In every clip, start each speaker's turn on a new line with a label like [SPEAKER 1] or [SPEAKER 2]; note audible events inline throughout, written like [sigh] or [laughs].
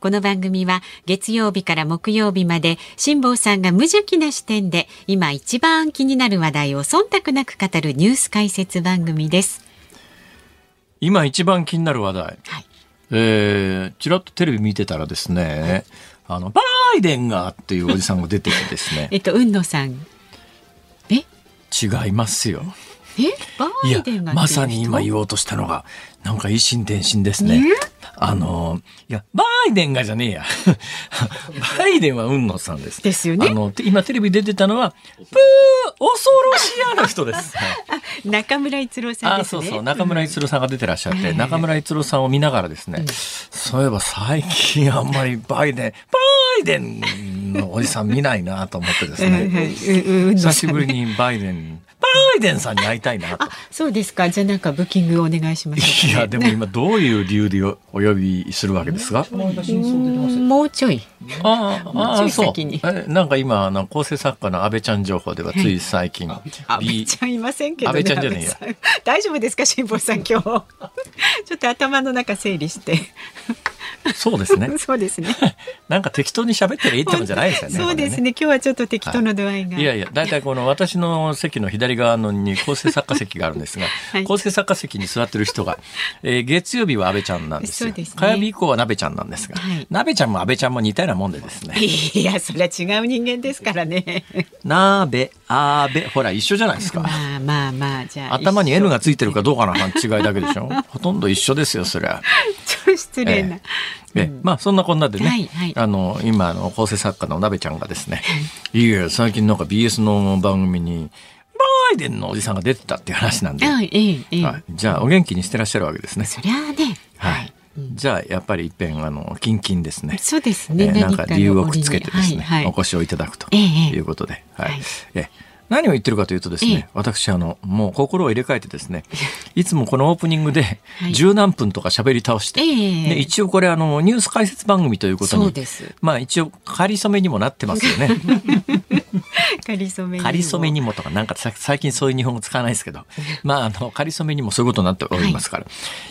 [SPEAKER 1] この番組は月曜日から木曜日まで辛坊さんが無邪気な視点で今一番気になる話題を忖度なく語るニュース解説番組です。
[SPEAKER 2] 今一番気になる話題。
[SPEAKER 1] はい。
[SPEAKER 2] えー、ちらっとテレビ見てたらですね、あの、バイデンがっていうおじさんが出てきてですね、[laughs]
[SPEAKER 1] えっと、雲野さん。え？
[SPEAKER 2] 違いますよ。
[SPEAKER 1] え？バ
[SPEAKER 2] いや
[SPEAKER 1] イデンが、
[SPEAKER 2] まさに今言おうとしたのが、なんか一心伝心ですね。あの、いや、バイデンがじゃねえや。[laughs] バイデンは雲野さんです。
[SPEAKER 1] ですよね
[SPEAKER 2] あの、て今テレビ出てたのは、プー、恐ろしやの人です。は [laughs] い
[SPEAKER 1] 中村逸郎さん
[SPEAKER 2] あ
[SPEAKER 1] ですね。
[SPEAKER 2] そうそう中村逸郎さんが出てらっしゃって、
[SPEAKER 1] うん
[SPEAKER 2] 中村逸郎さんを見ながらですね、そういえば最近あんまりバイデンバイデンのおじさん見ないなと思ってですね
[SPEAKER 1] うんうん
[SPEAKER 2] 久しぶりにバイデンバイデンさんに会いたいなと
[SPEAKER 1] あ、そうですか。じゃあなんかブッキングお願いします、
[SPEAKER 2] いやでも今どういう理由でお呼びするわけですか？
[SPEAKER 1] もうちょい。
[SPEAKER 2] ああああそうなんか今あの構成作家の安倍ちゃん情報ではつい最近、
[SPEAKER 1] 安倍ちゃんいませんけど、
[SPEAKER 2] 安倍ちゃんじゃねえや
[SPEAKER 1] 大丈夫ですか、辛坊さん、今日。ちょっと頭の中整理して。
[SPEAKER 2] そうですね [laughs]
[SPEAKER 1] そうですね。
[SPEAKER 2] なんか適当に喋ってりゃいいってもんじゃないですよね [laughs]
[SPEAKER 1] そうですね。今日はちょっと適当の度合いが。
[SPEAKER 2] いやいや、だいたいこの私の席の左側のに構成作家席があるんですが、[laughs]
[SPEAKER 1] はい
[SPEAKER 2] 構成作家席に座ってる人が、えー月曜日は安倍ちゃんなんですよ。
[SPEAKER 1] すね
[SPEAKER 2] 火曜日以降は鍋ちゃんなんですが、
[SPEAKER 1] はい
[SPEAKER 2] 鍋ちゃんも安倍ちゃんも似たようなもんでですね。[laughs]
[SPEAKER 1] いや、それは違う人間ですからね。[laughs]
[SPEAKER 2] 鍋、安倍、ほら一緒じゃないですか。
[SPEAKER 1] まあまあまあ、じゃあ。
[SPEAKER 2] 頭に N がついてるか
[SPEAKER 1] ど
[SPEAKER 2] どうかの違いだけでしょほとんど一緒ですよ、そりゃ。
[SPEAKER 1] 超失礼な。
[SPEAKER 2] ええまあそんなこんなでね、
[SPEAKER 1] はいはい
[SPEAKER 2] あの今あの構成作家の鍋ちゃんがですね、いや最近なんか BS の番組にバイデンのおじさんが出てたっていう話なんで、
[SPEAKER 1] はい、
[SPEAKER 2] じゃあお元気にしてらっしゃるわけですね。
[SPEAKER 1] そりゃあね。
[SPEAKER 2] はい。じゃあやっぱり一遍あのキンキンですね。
[SPEAKER 1] そうですね。
[SPEAKER 2] えーなんか理由をくっつけてですね、お。越しをいただくと
[SPEAKER 1] ええ
[SPEAKER 2] いうことで、はい。
[SPEAKER 1] はい
[SPEAKER 2] え何を言ってるかというとですね、
[SPEAKER 1] ええ。
[SPEAKER 2] 私あのもう心を入れ替えてですね、[laughs] いつもこのオープニングで
[SPEAKER 1] はい。
[SPEAKER 2] 十何分とか喋り倒して、
[SPEAKER 1] ええ。
[SPEAKER 2] で一応これあのニュース解説番組ということに。まあ一応仮初めにもなってますよね。
[SPEAKER 1] かりそめにも。
[SPEAKER 2] 仮初めにもとかなんかさ最近そういう日本語使わないですけど、[laughs] まああの仮初めにもそういうことになっておりますから、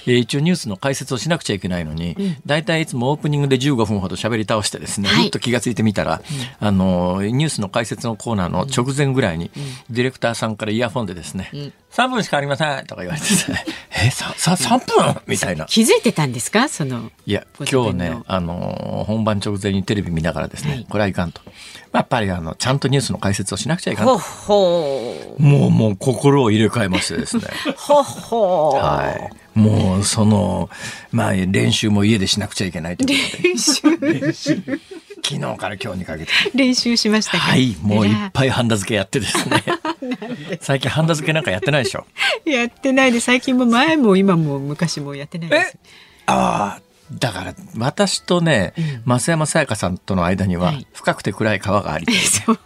[SPEAKER 2] えー一応ニュースの解説をしなくちゃいけないのに、だいたいいつもオープニングで15分ほど喋り倒してですね、
[SPEAKER 1] はい。
[SPEAKER 2] ふっと気がついてみたら、あのニュースの解説のコーナーの直前ぐらいに、ディレクターさんからイヤフォンでですね、3分しかありませんとか言われてですね、[laughs] え、さ、さ、3分？みたいな。
[SPEAKER 1] 気づいてたんですか？その。
[SPEAKER 2] いや、今日ね、あの、本番直前にテレビ見ながらですね、
[SPEAKER 1] はい
[SPEAKER 2] これはいかんと。まあやっぱりあの、ちゃんとニュースの解説をしなくちゃいかん
[SPEAKER 1] ほ
[SPEAKER 2] と。
[SPEAKER 1] ほ
[SPEAKER 2] もうもう心を入れ替えましてですね。[laughs]
[SPEAKER 1] ほほ
[SPEAKER 2] はい。もうその、まあ練習も家でしなくちゃいけないということで、
[SPEAKER 1] 練習、
[SPEAKER 2] 昨日から今日にかけて。
[SPEAKER 1] 練習しましたか
[SPEAKER 2] はい、もういっ
[SPEAKER 1] い
[SPEAKER 2] ぱいハンダ付けやってですね。[laughs] 最近ハンダ付けなんかやってないでしょ。
[SPEAKER 1] やってないで、最近も前も今も昔もやってないです。
[SPEAKER 2] ああ、だから私とね、増山さやかさんとの間には
[SPEAKER 1] はい
[SPEAKER 2] 深くて暗い川があり、[laughs]
[SPEAKER 1] そう。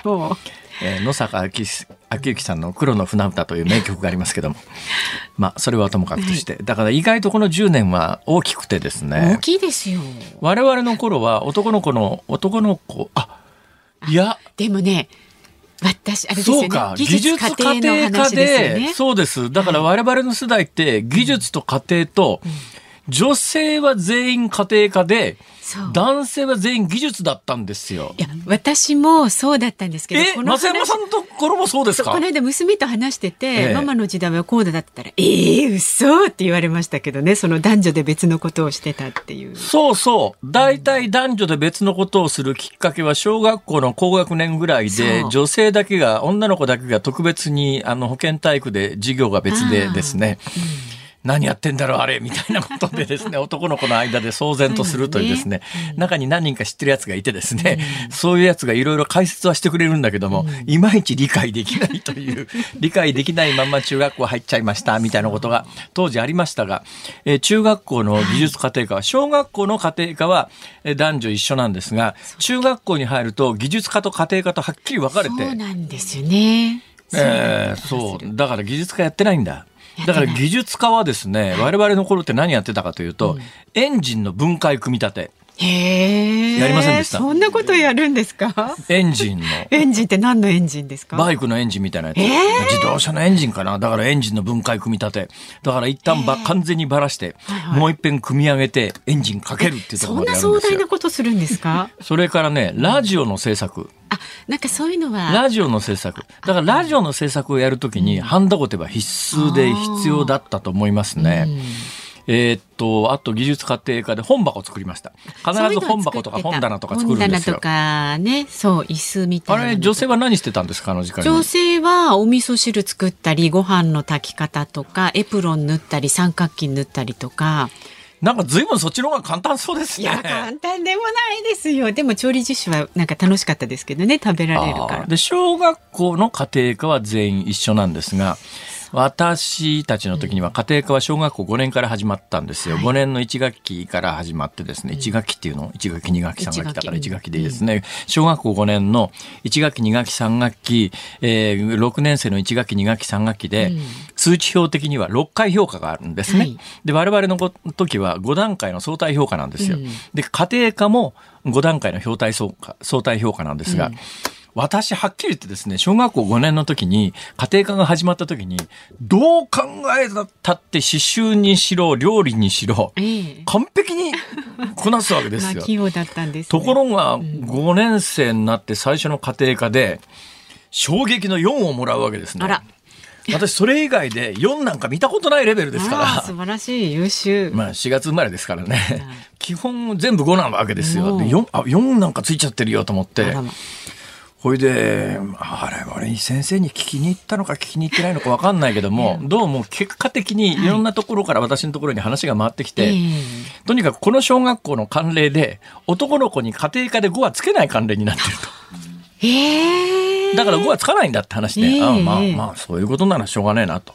[SPEAKER 2] えー野坂昭之さんの「黒の船歌」という名曲がありますけども。[laughs] まあそれはともかくとして、だから意外とこの10年は大きくてですね。
[SPEAKER 1] 大きいですよ。
[SPEAKER 2] 我々の頃は男の子の男の子あいや。
[SPEAKER 1] でもね、私、あれですよね。
[SPEAKER 2] そうか技
[SPEAKER 1] 技
[SPEAKER 2] 術
[SPEAKER 1] 術
[SPEAKER 2] 家庭科
[SPEAKER 1] ですよ
[SPEAKER 2] で
[SPEAKER 1] ね。
[SPEAKER 2] そうです。だから我々の世代って技術と家庭と、女性は全員家庭科で男性は全員技術だったんですよ。
[SPEAKER 1] い。や、私もそうだったんですけど、
[SPEAKER 2] え、
[SPEAKER 1] この
[SPEAKER 2] 増山さんのところもそうですか？
[SPEAKER 1] この間娘と話してて、
[SPEAKER 2] ええ。
[SPEAKER 1] ママの時代はこうだったら、ええ嘘って言われましたけどね、その男女で別のことをしてたっていう。
[SPEAKER 2] そうそう。大体男女で別のことをするきっかけは小学校の高学年ぐらいで女性だけが、女の子だけが特別に、あの、保健体育で授業が別でですね、何やってんだろうあれみたいなことでですね、[laughs] 男の子の間で騒然とするというですね、中に何人か知ってるやつがいてですね、そういうやつがいろいろ解説はしてくれるんだけども、いまいち理解できないという、[laughs] 理解できないまま中学校入っちゃいましたみたいなことが当時ありましたが、えー中学校の技術家庭科は、小学校の家庭科はえー男女一緒なんですが、中学校に入ると技術科と家庭科とはっきり分かれて、
[SPEAKER 1] そうなんですよ。ね。
[SPEAKER 2] えーそう。だから技術科やってないんだ。[laughs] だから技術家はですね、我々の頃って何やってたかというと、エンジンの分解組み立て。やりませんでした
[SPEAKER 1] そんなことやるんですか？
[SPEAKER 2] エンジンの。
[SPEAKER 1] エンジンって何のエンジンですか？
[SPEAKER 2] バイクのエンジンみたいなやつ。
[SPEAKER 1] えー？
[SPEAKER 2] 自動車のエンジンかな？だからエンジンの分解組み立て。だから一旦ば、完全にばらして、
[SPEAKER 1] はい
[SPEAKER 2] もう一遍組み上げて、エンジンかけるっていうところまで
[SPEAKER 1] そんな
[SPEAKER 2] やるんですよ
[SPEAKER 1] 壮大な。ことするんですか？[laughs]
[SPEAKER 2] それからね、ラジオの制作。
[SPEAKER 1] あ、なんかそういうのは。
[SPEAKER 2] ラジオの制作。だからラジオの制作をやるときに、ハンダゴテは必須で必要だったと思いますね。えーっと、あと技術家庭科で本箱作りました。必ず本箱とか本棚とか作るんですよ
[SPEAKER 1] 本棚と。かね、そう、椅子みたいなの。
[SPEAKER 2] あれ、女性は何してたんですかあの時間に？
[SPEAKER 1] 女性はお味噌汁作ったり、ご飯の炊き方とか、エプロン縫ったり、三角巾縫ったりとか。
[SPEAKER 2] なんか随分そっちの方が簡単そうですね。
[SPEAKER 1] いや、簡単でもないですよ。でも調理実習はなんか楽しかったですけどね、食べられるから。
[SPEAKER 2] で小学校の家庭科は全員一緒なんですが私たちの時には家庭科は小学校5年から始まったんですよ、
[SPEAKER 1] はい。
[SPEAKER 2] 5年の1学期から始まってですね1学期っていうの？1学期2学期3学期だから1
[SPEAKER 1] 一学期
[SPEAKER 2] でいいですね、小学校5年の1学期2学期3学期、えー6年生の1学期2学期3学期で、
[SPEAKER 1] うん。
[SPEAKER 2] 通知表的には6回評価があるんですね、
[SPEAKER 1] はい。
[SPEAKER 2] で我々のご時は5段階の相対評価なんですよ、
[SPEAKER 1] うん。
[SPEAKER 2] で家庭科も5段階の相対相相対評価なんですが、私はっきり言ってですね小学校5年の時に家庭科が始まった時にどう考えたって刺繍にしろ料理にしろ
[SPEAKER 1] ええ
[SPEAKER 2] 完璧にこなすわけで
[SPEAKER 1] まあ、
[SPEAKER 2] すよ。
[SPEAKER 1] 器用だったんです、ね。
[SPEAKER 2] ところが5年生になって最初の家庭科で衝撃の4をもらうわけですね。
[SPEAKER 1] あら
[SPEAKER 2] 私それ以外で4なんか見たことないレベルですから。
[SPEAKER 1] 素晴らしい、優秀。
[SPEAKER 2] まあ4月生まれですからね。基本全部5なわけですよ。で
[SPEAKER 1] お
[SPEAKER 2] 4, あ4なんかついちゃってるよと思ってほいで、あれ、俺先生に聞きに行ったのか聞きに行ってないのか分かんないけども、どうも結果的にい。ろんなところから私のところに話が回ってきて、
[SPEAKER 1] え
[SPEAKER 2] とにかくこの小学校の慣例で、男の子に家庭科で5はつけない慣例になってる
[SPEAKER 1] えええ。
[SPEAKER 2] と。だから5はつかないんだって話で、
[SPEAKER 1] ええ。
[SPEAKER 2] あまあ
[SPEAKER 1] ええ
[SPEAKER 2] まあ、そういうことならしょうがねえなと。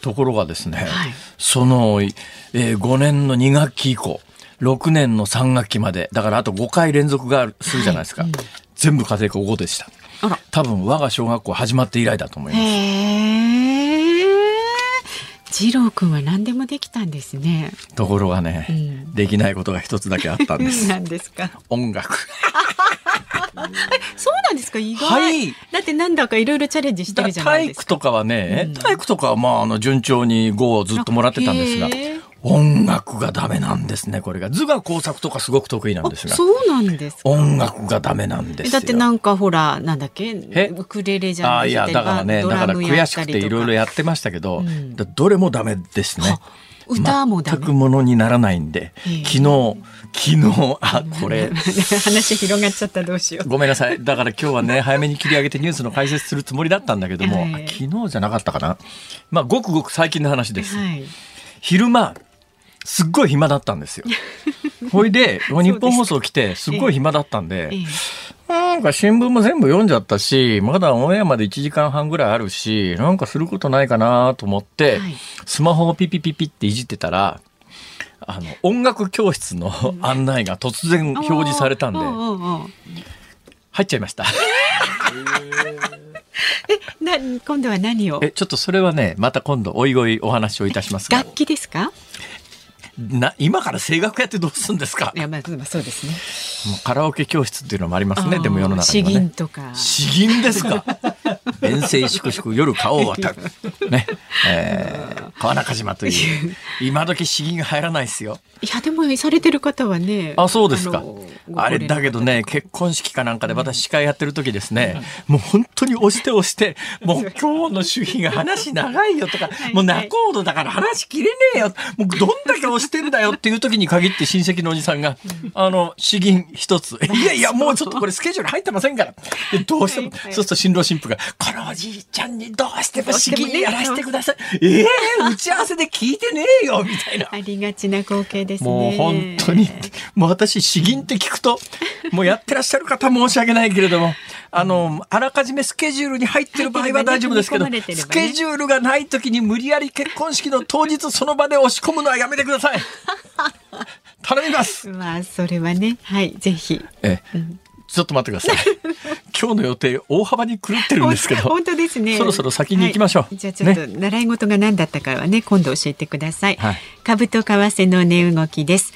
[SPEAKER 2] ところがですね、
[SPEAKER 1] はい。
[SPEAKER 2] その、えー5年の2学期以降、6年の3学期まで、だからあと5回連続があるするじゃないですか。全部家庭科5でした。多分我が小学校始まって以来だと思います。
[SPEAKER 1] 次郎くんは何でもできたんですね。
[SPEAKER 2] ところがね、
[SPEAKER 1] うん
[SPEAKER 2] できないことが一つだけあったんです。[laughs]
[SPEAKER 1] 何ですか？
[SPEAKER 2] 音楽。[laughs]
[SPEAKER 1] そうなんですか？意外。
[SPEAKER 2] はい
[SPEAKER 1] だってなんだかいろいろチャレンジしてるじゃないですか。
[SPEAKER 2] 体育とかはね、体育とかはまあ、あの、順調に5をずっともらってたんですが音楽がダメなんですね、これが。図画工作とかすごく得意なんですが、
[SPEAKER 1] そうなんですか？
[SPEAKER 2] 音楽がダメなんですよ。
[SPEAKER 1] だってなんかほらなんだっけ？
[SPEAKER 2] え？
[SPEAKER 1] ウクレレじゃ
[SPEAKER 2] ああ、
[SPEAKER 1] ない
[SPEAKER 2] いや、だからね、だから悔しくていろいろ
[SPEAKER 1] や
[SPEAKER 2] やってましたけど、
[SPEAKER 1] ん
[SPEAKER 2] だどれもダメですね。
[SPEAKER 1] 歌も
[SPEAKER 2] 全くものにならないんで、昨日、昨日、あ、これ、
[SPEAKER 1] 話広がっちゃったどうしよう。
[SPEAKER 2] ごめんなさい。だから今日はね、早めに切り上げてニュースの解説するつもりだったんだけども、
[SPEAKER 1] はい
[SPEAKER 2] あ昨日じゃなかったかな？まあ、ごくごく最近の話です。
[SPEAKER 1] はい。
[SPEAKER 2] 昼間、すっごい暇だったんですよ。[laughs] ほいで、日本放送来て、すっごい暇だったんで、
[SPEAKER 1] ええ。
[SPEAKER 2] なんか新聞も全部読んじゃったし、まだオンエアまで1時間半ぐらいあるし、なんかすることないかなと思って、
[SPEAKER 1] はい。
[SPEAKER 2] スマホをピピピピっていじってたら、あの、音楽教室の案内が突然表示されたんで、入っちゃいました。
[SPEAKER 1] な今度は何を？
[SPEAKER 2] え、ちょっとそれはね、また今度おいおいお話をいたしますが、
[SPEAKER 1] 楽器ですか？
[SPEAKER 2] な今から声楽やってどうするんですか？
[SPEAKER 1] いやまあまあそうですね。
[SPEAKER 2] カラオケ教室っていうのもありますね、でも世の中には
[SPEAKER 1] 詩吟
[SPEAKER 2] ね。
[SPEAKER 1] とか。
[SPEAKER 2] 詩吟ですか？遠征粛々夜顔を渡る。[laughs] ね。えー、川中島という。[laughs] 今時詩吟が入らないですよ。
[SPEAKER 1] いやでもされてる方はね
[SPEAKER 2] あ、そうですか
[SPEAKER 1] の。
[SPEAKER 2] あれだけどね、結婚式かなんかで私司会やってる時ですね、もう本当に押して押して、[laughs] もう今日の主賓が話長いよとか、もう仲人だから話切れねえよ、もうどんだけ押してんだよっていう時に限って親戚のおじさんが、あの、詩吟一つ、いやいや、もうちょっとこれスケジュール入ってませんから。でどうしても、そうすると新郎新婦が、このおじいちゃんにどうしても詩吟やらせてください。[laughs] ええ打ち合わせで聞いてねえよ、みたいな。
[SPEAKER 1] ありがちな光景ですね
[SPEAKER 2] もう本当に、もう私、詩吟って聞くと、もうやってらっしゃる方申し訳ないけれども、あの、あらかじめスケジュールに入ってる場合は大丈夫ですけど、
[SPEAKER 1] ね
[SPEAKER 2] スケジュールがない時に無理やり結婚式の当日その場で押し込むのはやめてください。[laughs] 頼みます。
[SPEAKER 1] まあそれはねはいぜひ
[SPEAKER 2] ええ、ちょっと待ってください。今日の予定大幅に狂ってるんですけど。[laughs]
[SPEAKER 1] 本当ですね。
[SPEAKER 2] そろそろ先に行きましょう、
[SPEAKER 1] はい、じゃあちょっと習い事が何だったかはね今度教えてください、
[SPEAKER 2] はい。
[SPEAKER 1] 株と為替の値動きです。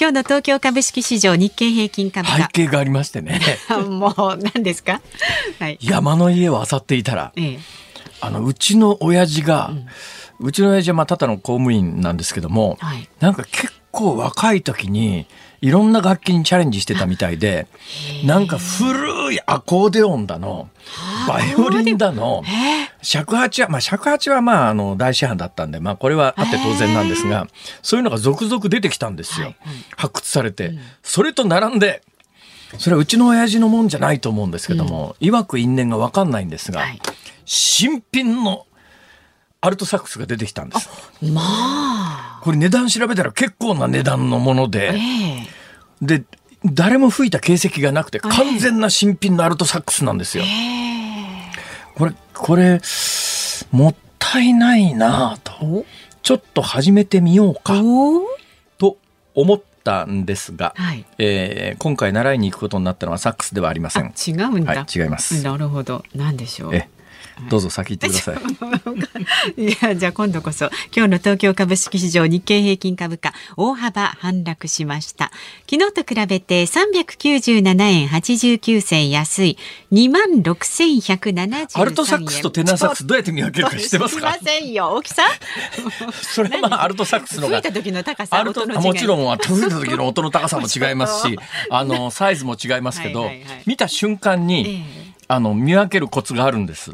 [SPEAKER 1] 今日の東京株式市場日経平均株
[SPEAKER 2] 背
[SPEAKER 1] 価
[SPEAKER 2] 景がありましてね。[laughs]
[SPEAKER 1] もう何ですか？はい。
[SPEAKER 2] 山の家を漁っていたら
[SPEAKER 1] ええ。
[SPEAKER 2] あのうちの親父が、うちの親父はまあただの公務員なんですけども、
[SPEAKER 1] はい。
[SPEAKER 2] なんか結構若い時にいろんな楽器にチャレンジしてたみたいでなんか古いアコーデオンだのバイオリンだの
[SPEAKER 1] ええ
[SPEAKER 2] 尺八はまあ尺八はまああの大師範だったんでまあこれはあって当然なんですがそういうのが続々出てきたんですよ、
[SPEAKER 1] はい
[SPEAKER 2] 発掘されて、それと並んでそれはうちの親父のもんじゃないと思うんですけども、いわく因縁が分かんないんですが、
[SPEAKER 1] はい。
[SPEAKER 2] 新品のアルトサックスが出てきたんです。
[SPEAKER 1] まあ。
[SPEAKER 2] これ値段調べたら結構な値段のもの
[SPEAKER 1] え
[SPEAKER 2] で、
[SPEAKER 1] え
[SPEAKER 2] で、誰も吹いた形跡がなくて完全な新品のアルトサックスなんですよ。これ、これ、もったいないなぁと。
[SPEAKER 1] お。
[SPEAKER 2] ちょっと始めてみようか。
[SPEAKER 1] お。
[SPEAKER 2] と思ったんですが、
[SPEAKER 1] はい。
[SPEAKER 2] えー今回習いに行くことになったのはサックスではありませ
[SPEAKER 1] あ
[SPEAKER 2] ん。
[SPEAKER 1] 違うんだ、
[SPEAKER 2] はい、違います。
[SPEAKER 1] なるほど。何でしょう。
[SPEAKER 2] え、どうぞ先行ってください。
[SPEAKER 1] いやじゃあ今度こそ今日の東京株式市場日経平均株価大幅反落しました。昨日と比べて397円89銭安い。2万6173円。
[SPEAKER 2] アルトサックスとテナーサックスどうやって見分けるか知ってますか？
[SPEAKER 1] 知りませんよ。大きさ [laughs]
[SPEAKER 2] それはまあアルトサックスのが。
[SPEAKER 1] 吹いた時の高さ音の
[SPEAKER 2] もちろんは吹いた時の音の高さも違いますし [laughs] あのサイズも違いますけど
[SPEAKER 1] はいはいはい。
[SPEAKER 2] 見た瞬間に
[SPEAKER 1] え。
[SPEAKER 2] あの見分けるコツがあるんです。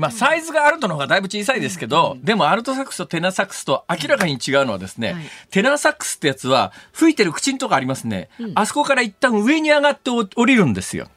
[SPEAKER 2] まあ、サイズがアルトの方がだいぶ小さいですけど、でもアルトサックスとテナーサックスと明らかに違うのはですね、
[SPEAKER 1] はい
[SPEAKER 2] テナーサックスってやつは吹いてる口のとこありますね、あそこから一旦上に上がってお降りるんですよ。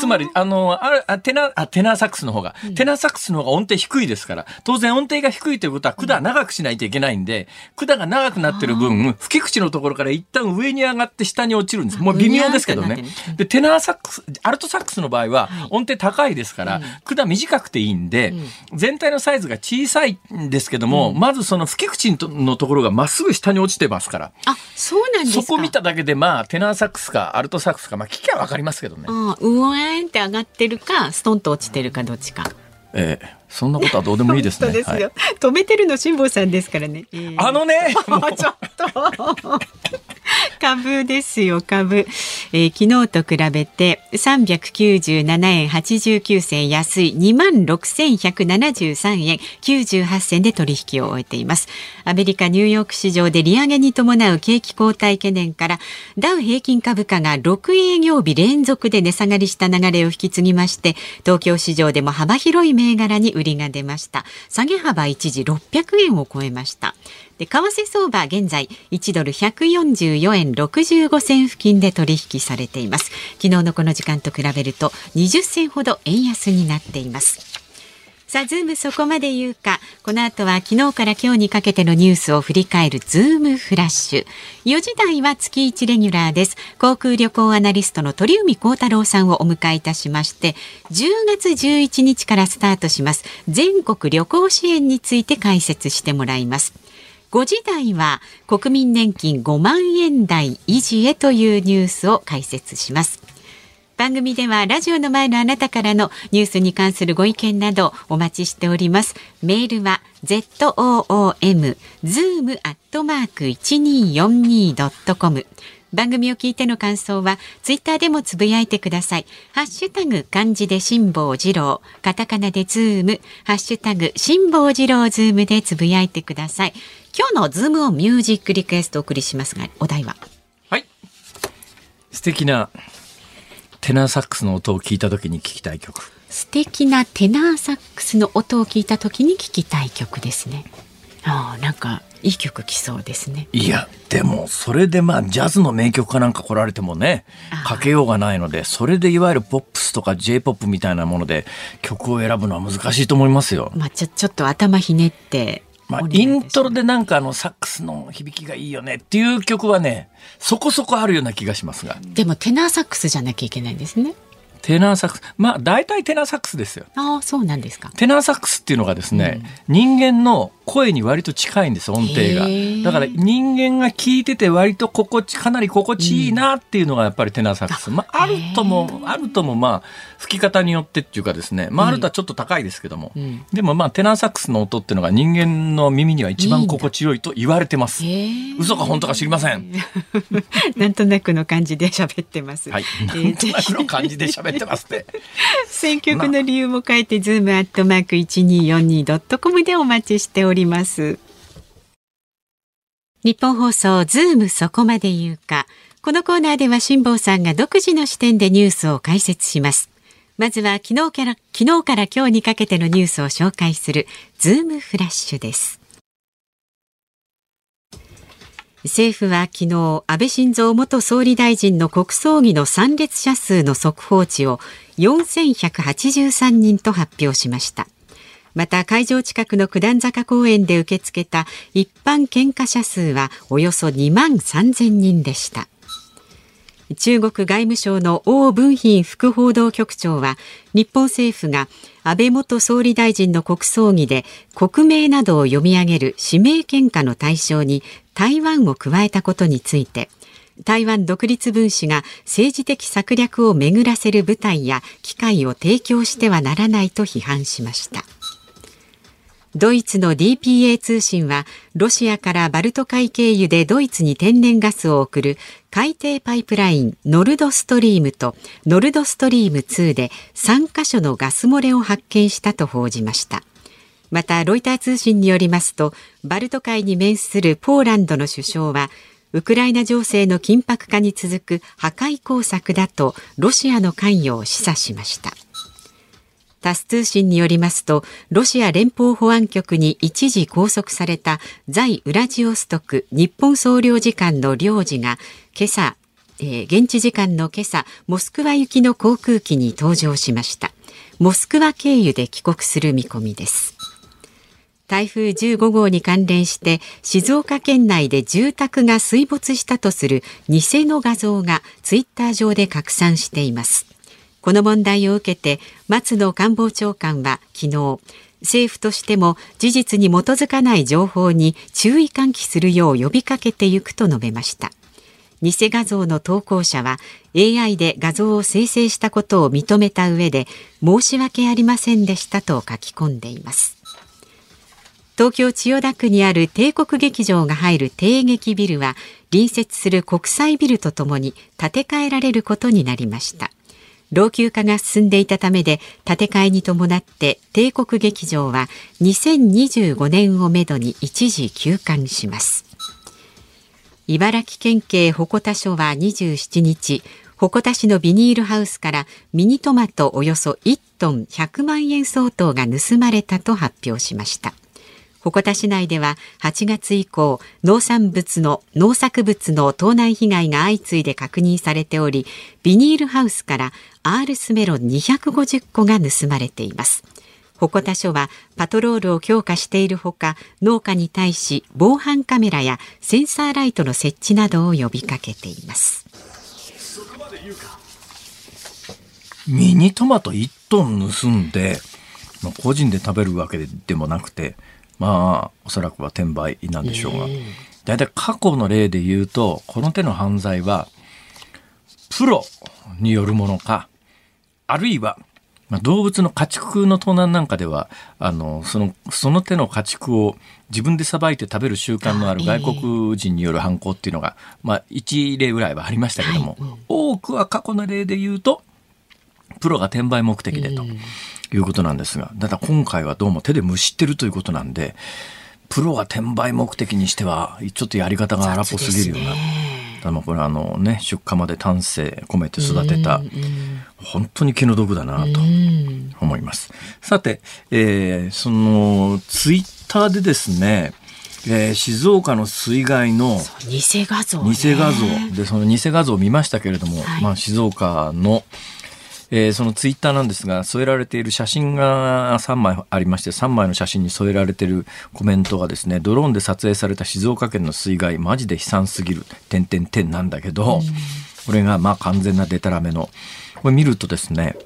[SPEAKER 2] つまり、あの、あテナー、あ、テナーサックスの方が、テナーサックスの方が音程低いですから、当然音程が低いということは管長くしないといけないんで、管が長くなってる分、吹き口のところから一旦上に上がって下に落ちるんです。もう微妙ですけどね。で、テナーサックス、アルトサックスの場合は、音程高いですから、管短くていいんで、全体のサイズが小さいんですけども、まずその吹き口のところがまっすぐ下に落ちてますから、
[SPEAKER 1] あそうなんですか。
[SPEAKER 2] そこ見ただけで、まあ、テナーサックスかアルトサックスか、まあ、聞きゃわかりますけどね。
[SPEAKER 1] あうわーんって上がってるかストンと落ちてるかどっちか。
[SPEAKER 2] ええ。そんなことはどうでもいいですね。[laughs]
[SPEAKER 1] ですよ、
[SPEAKER 2] はい。
[SPEAKER 1] 止めてるの辛坊さんですからね、えー
[SPEAKER 2] あのね、[laughs] もう。
[SPEAKER 1] ちょっと。[laughs] 株ですよ株、えー昨日と比べて397円89銭安い2万6173円98銭で取引を終えています。アメリカニューヨーク市場で利上げに伴う景気後退懸念からダウ平均株価が6営業日連続で値下がりした流れを引き継ぎまして東京市場でも幅広い銘柄に売りが出ました。下げ幅一時600円を超えました。で為替相場現在1ドル144円65銭付近で取引されています。昨日のこの時間と比べると20銭ほど円安になっています。さあ、ズームそこまで言うか。この後は昨日から今日にかけてのニュースを振り返るズームフラッシュ。4時台は月1レギュラーです。航空旅行アナリストの鳥海高太郎さんをお迎えいたしまして、10月11日からスタートします。全国旅行支援について解説してもらいます。5時台は国民年金5万円台維持へというニュースを解説します。番組ではラジオの前のあなたからのニュースに関するご意見などお待ちしております。メールは z o o m zoom アットマーク一二四二ドットコム。番組を聞いての感想はツイッターでもつぶやいてください。ハッシュタグ漢字で辛坊治郎、カタカナでズーム、ハッシュタグ辛坊治郎ズームでつぶやいてください。今日のズームオンミュージックリクエストお送りしますが、お題は？
[SPEAKER 2] はい。素敵なテナーサックスの音を聞いた時に聞きたい曲。
[SPEAKER 1] 素敵なテナーサックスの音を聞いた時に聞きたい曲ですね。ああ、なんかいい曲来そうですね。
[SPEAKER 2] いや、でも、それでまあ、ジャズの名曲かなんか来られてもねかけようがないので、それでいわゆるポップスとか J-POP みたいなもので曲を選ぶのは難しいと思いますよ。
[SPEAKER 1] まあちょちょっと頭ひねって。
[SPEAKER 2] まあ、イントロ
[SPEAKER 1] い
[SPEAKER 2] でなんかあのサックスの響きがいいよねっていう曲はね、そこそこあるような気がしますが。
[SPEAKER 1] でもテナーサックスじゃなきゃいけないんですね。
[SPEAKER 2] テナーサックス。まあ、大体テナーサックスですよ。
[SPEAKER 1] ああ、そうなんですか。
[SPEAKER 2] テナーサックスっていうのがですね、うん、人間の声に割と近いんです、音程が。だから人間が聞いてて割と心地、かなり心地いいなっていうのがやっぱりテナーサックス。うん、まあ、あるとも、あるともまあ、吹き方によってっていうかですね、まあ、あるとはちょっと高いですけども、うん、でもまあ、テナーサックスの音っていうのが人間の耳には一番心地よいと言われてます。嘘か本当か知りません。[laughs]
[SPEAKER 1] なんとなくの感じで喋ってます。
[SPEAKER 2] はい。なんとなくの感じで喋ってますって。
[SPEAKER 1] 選曲の理由も書いて、ズームアットマーク一二四二ドットコムでお待ちしております。ニッポン放送ズームそこまで言うか。このコーナーでは辛坊さんが独自の視点でニュースを解説します。まずは昨日から昨日から今日にかけてのニュースを紹介するズームフラッシュです。政府は昨日安倍晋三元総理大臣の国葬儀の参列者数の速報値を4183人と発表しました。また会場近くの九段坂公園で受け付けた一般献花者数はおよそ2万3000人でした。中国外務省の王文賓副報道局長は日本政府が安倍元総理大臣の国葬儀で国名などを読み上げる指名献花の対象に台湾を加えたことについて台湾独立分子が政治的策略を巡らせる舞台や機会を提供してはならないと批判しました。ドイツの DPA 通信はロシアからバルト海経由でドイツに天然ガスを送る海底パイプラインノルドストリームとノルドストリーム2で3カ所のガス漏れを発見したと報じました。またロイター通信によりますとバルト海に面するポーランドの首相はウクライナ情勢の緊迫化に続く破壊工作だとロシアの関与を示唆しました。タス通信によりますとロシア連邦保安局に一時拘束された在ウラジオストク日本総領事館の領事が今朝、えー、現地時間の今朝モスクワ行きの航空機に搭乗しました。モスクワ経由で帰国する見込みです。台風15号に関連して静岡県内で住宅が水没したとする偽の画像がツイッター上で拡散しています。この問題を受けて松野官房長官は昨日政府としても事実に基づかない情報に注意喚起するよう呼びかけていくと述べました。偽画像の投稿者は AI で画像を生成したことを認めた上で申し訳ありませんでしたと書き込んでいます。東京千代田区にある帝国劇場が入る帝劇ビルは隣接する国際ビルとともに建て替えられることになりました。老朽化が進んでいたためで建て替えに伴って帝国劇場は2025年をめどに一時休館します。茨城県警鉾田署は27日鉾田市のビニールハウスからミニトマトおよそ1トン100万円相当が盗まれたと発表しました。鉾田市内では8月以降農産物の農作物の盗難被害が相次いで確認されておりビニールハウスからアールスメロン250個が盗まれています。鉾田署はパトロールを強化しているほか農家に対し防犯カメラやセンサーライトの設置などを呼びかけています。
[SPEAKER 2] ミニトマト1トン盗んで個人で食べるわけでもなくてまあおそらくは転売なんでしょうが。大体過去の例で言うとこの手の犯罪はプロによるものかあるいはまあ、動物の家畜の盗難なんかではあのそのその手の家畜を自分でさばいて食べる習慣のある外国人による犯行っていうのが、まあ、1例ぐらいはありましたけども、はい、多くは過去の例で言うとプロが転売目的でということなんですが、ただ今回はどうも手でむしってるということなんで、プロが転売目的にしては、ちょっとやり方が荒っぽすぎるような。ただこれあのね、出荷まで丹精込めて育てた、本当に気の毒だなと思います。さて、えー、そのツイッターでですね、えー、静岡の水害の
[SPEAKER 1] 偽画像、
[SPEAKER 2] ね、偽画像でその偽画像を見ましたけれども、はい、まあ静岡のえー、そのツイッターなんですが添えられている写真が3枚ありまして3枚の写真に添えられているコメントがですねドローンで撮影された静岡県の水害マジで悲惨すぎる点点点なんだけど、これがまあ完全なデタラメの。これ見るとですね、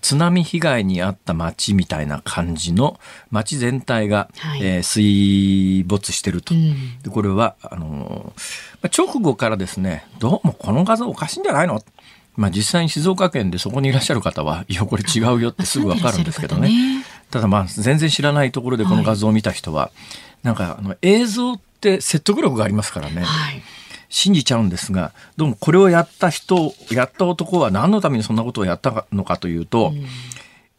[SPEAKER 2] 津波被害に遭った町みたいな感じの町全体が、はい、えー、水没してると。うん、でこれはあのー、直後からですねどうもこの画像おかしいんじゃないのまあ、実際に静岡県でそこにいらっしゃる方はいやこれ違うよってすぐ分かるんですけどね、ね、ただまあ全然知らないところでこの画像を見た人は、はい、なんかあの映像って説得力がありますからね。はい。信じちゃうんですがどうもこれをやった人やった男は何のためにそんなことをやったのかというと、うん、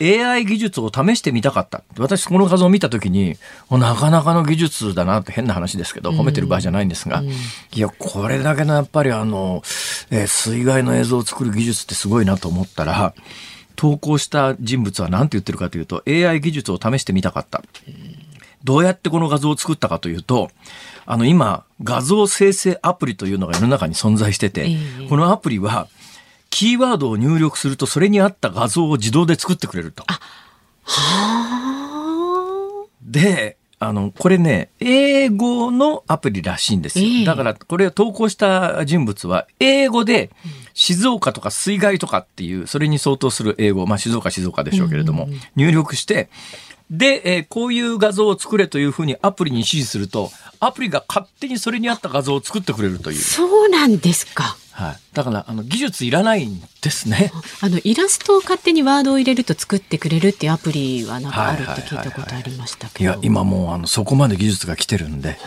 [SPEAKER 2] AI 技術を試してみたかった。私この画像を見た時になかなかの技術だなって変な話ですけど褒めてる場合じゃないんですが、うん、いやこれだけのやっぱりあの、えー、水害の映像を作る技術ってすごいなと思ったら投稿した人物は何て言ってるかというと AI 技術を試してみたかった。どうやってこの画像を作ったかというとあの今画像生成アプリというのが世の中に存在してて、このアプリはキーワードを入力するとそれに合った画像を自動で作ってくれると。であの、これね、英語のアプリらしいんですよ。だから、これを投稿した人物は、英語で、静岡とか水害とかっていう、それに相当する英語、まあ、静岡、静岡でしょうけれども、入力して、で、えー、こういう画像を作れというふうにアプリに指示すると、アプリが勝手にそれに合った画像を作ってくれるという。
[SPEAKER 1] そうなんですか。
[SPEAKER 2] はい。だから、あの、技術いらないんですね。[laughs]
[SPEAKER 1] あの、イラストを勝手にワードを入れると作ってくれるっていうアプリはなんかあるって聞いたことありましたけど。
[SPEAKER 2] いや、今もう、あの、そこまで技術が来てるんで、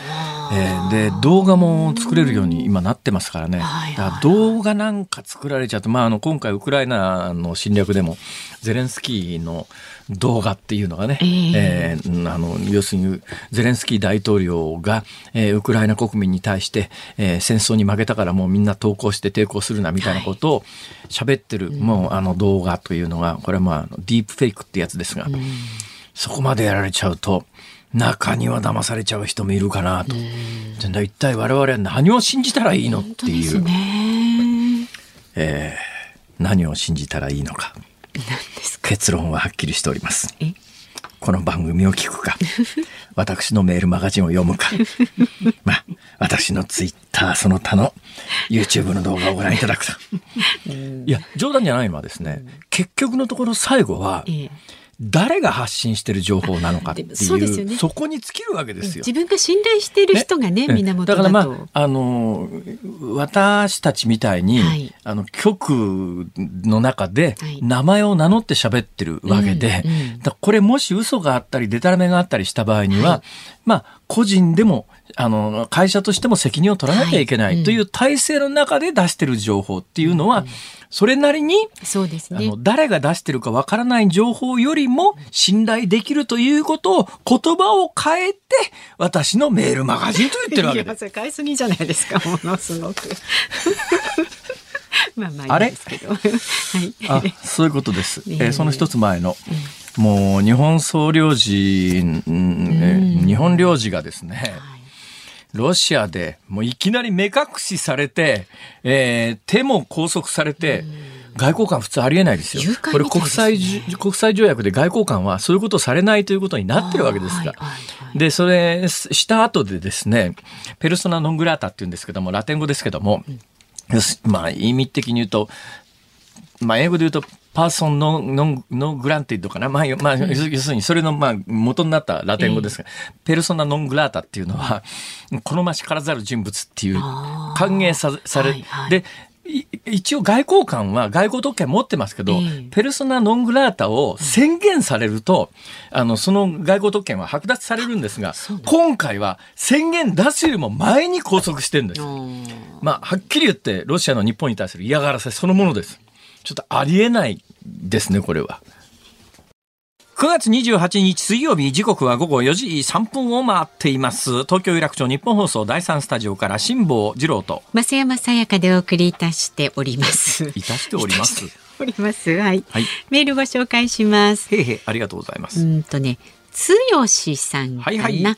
[SPEAKER 2] えー、で、動画も作れるように今なってますからね。はいはい、動画なんか作られちゃうと、まあ、あの、今回ウクライナの侵略でも、ゼレンスキーの、動画っていうのがね、えー、えー、あの要するにゼレンスキー大統領が、えー、ウクライナ国民に対して、えー、戦争に負けたからもうみんな投降して抵抗するなみたいなことを喋ってる、はい、もうあの動画というのがこれはまあディープフェイクってやつですが、うん、そこまでやられちゃうと中には騙されちゃう人もいるかなと。じゃ一体我々は何を信じたらいいのっていう。ねえー、何を信じたらいいのか。結論ははっきりしております。この番組を聞くか、[laughs] 私のメールマガジンを読むか、[laughs] まあ、私のツイッターその他の YouTube の動画をご覧いただくと。いや、冗談じゃないのはですね、結局のところ最後は、ええ誰が発信してる情報なのかっていうそね、そこに尽きるわけですよ。
[SPEAKER 1] 自分が信頼している人がね、ね。源
[SPEAKER 2] だからまああの私たちみたいに、はい、あの局の中で名前を名乗って喋ってるわけで、はいうん。うん、これもし嘘があったりデタラメがあったりした場合には、はい、まあ個人でもあの会社としても責任を取らなきゃいけないという体制の中で出してる情報っていうのは、うんそれなりに、
[SPEAKER 1] そうですね。あの、
[SPEAKER 2] 誰が出してるかわからない情報よりも信頼できるということを言葉を変えて、私のメールマガジンと言ってるわけです。
[SPEAKER 1] いや、買いすぎじゃないですか、ものすごく。[laughs] まあま
[SPEAKER 2] あいいですけど。[laughs] はい、あ、そういうことです。[laughs] えー、その一つ前の、うん、もう日本総領事、うん、日本領事がですね、はい。ロシアでもういきなり目隠しされて、えー、手も拘束されて、外交官普通ありえないですよ。すね、これ国際、国際条約で外交官はそういうことをされないということになってるわけですが。はいはいはい、で、それした後でですね、ペルソナ・ノングラータって言うんですけども、ラテン語ですけども、うん、まあ意味的に言うと、まあ英語で言うとパーソンのノノグランティッドかな、まあ、まあ、要するにそれのまあ元になったラテン語ですが、えー、ペルソナ・ノン・グラータっていうのは、好ましからざる人物っていう歓迎さされ、はいはい、で一応外交官は外交特権持ってますけど、えー、ペルソナ・ノン・グラータを宣言されると、あの、その外交特権は剥奪されるんですが、今回は宣言出すよりも前に拘束してるんです。まあ、はっきり言って、ロシアの日本に対する嫌がらせそのものです。ちょっとありえないですね、これは。9月28日水曜日時刻は午後4時3分を回っています。東京有楽町日本放送第三スタジオから辛坊治郎と。
[SPEAKER 1] 増山さやかでお送りいたしております。
[SPEAKER 2] いたしております。
[SPEAKER 1] おります。はい、はい、メールご紹介します。
[SPEAKER 2] へへありがとうございます。
[SPEAKER 1] うんとねつよしさんかな、はいはい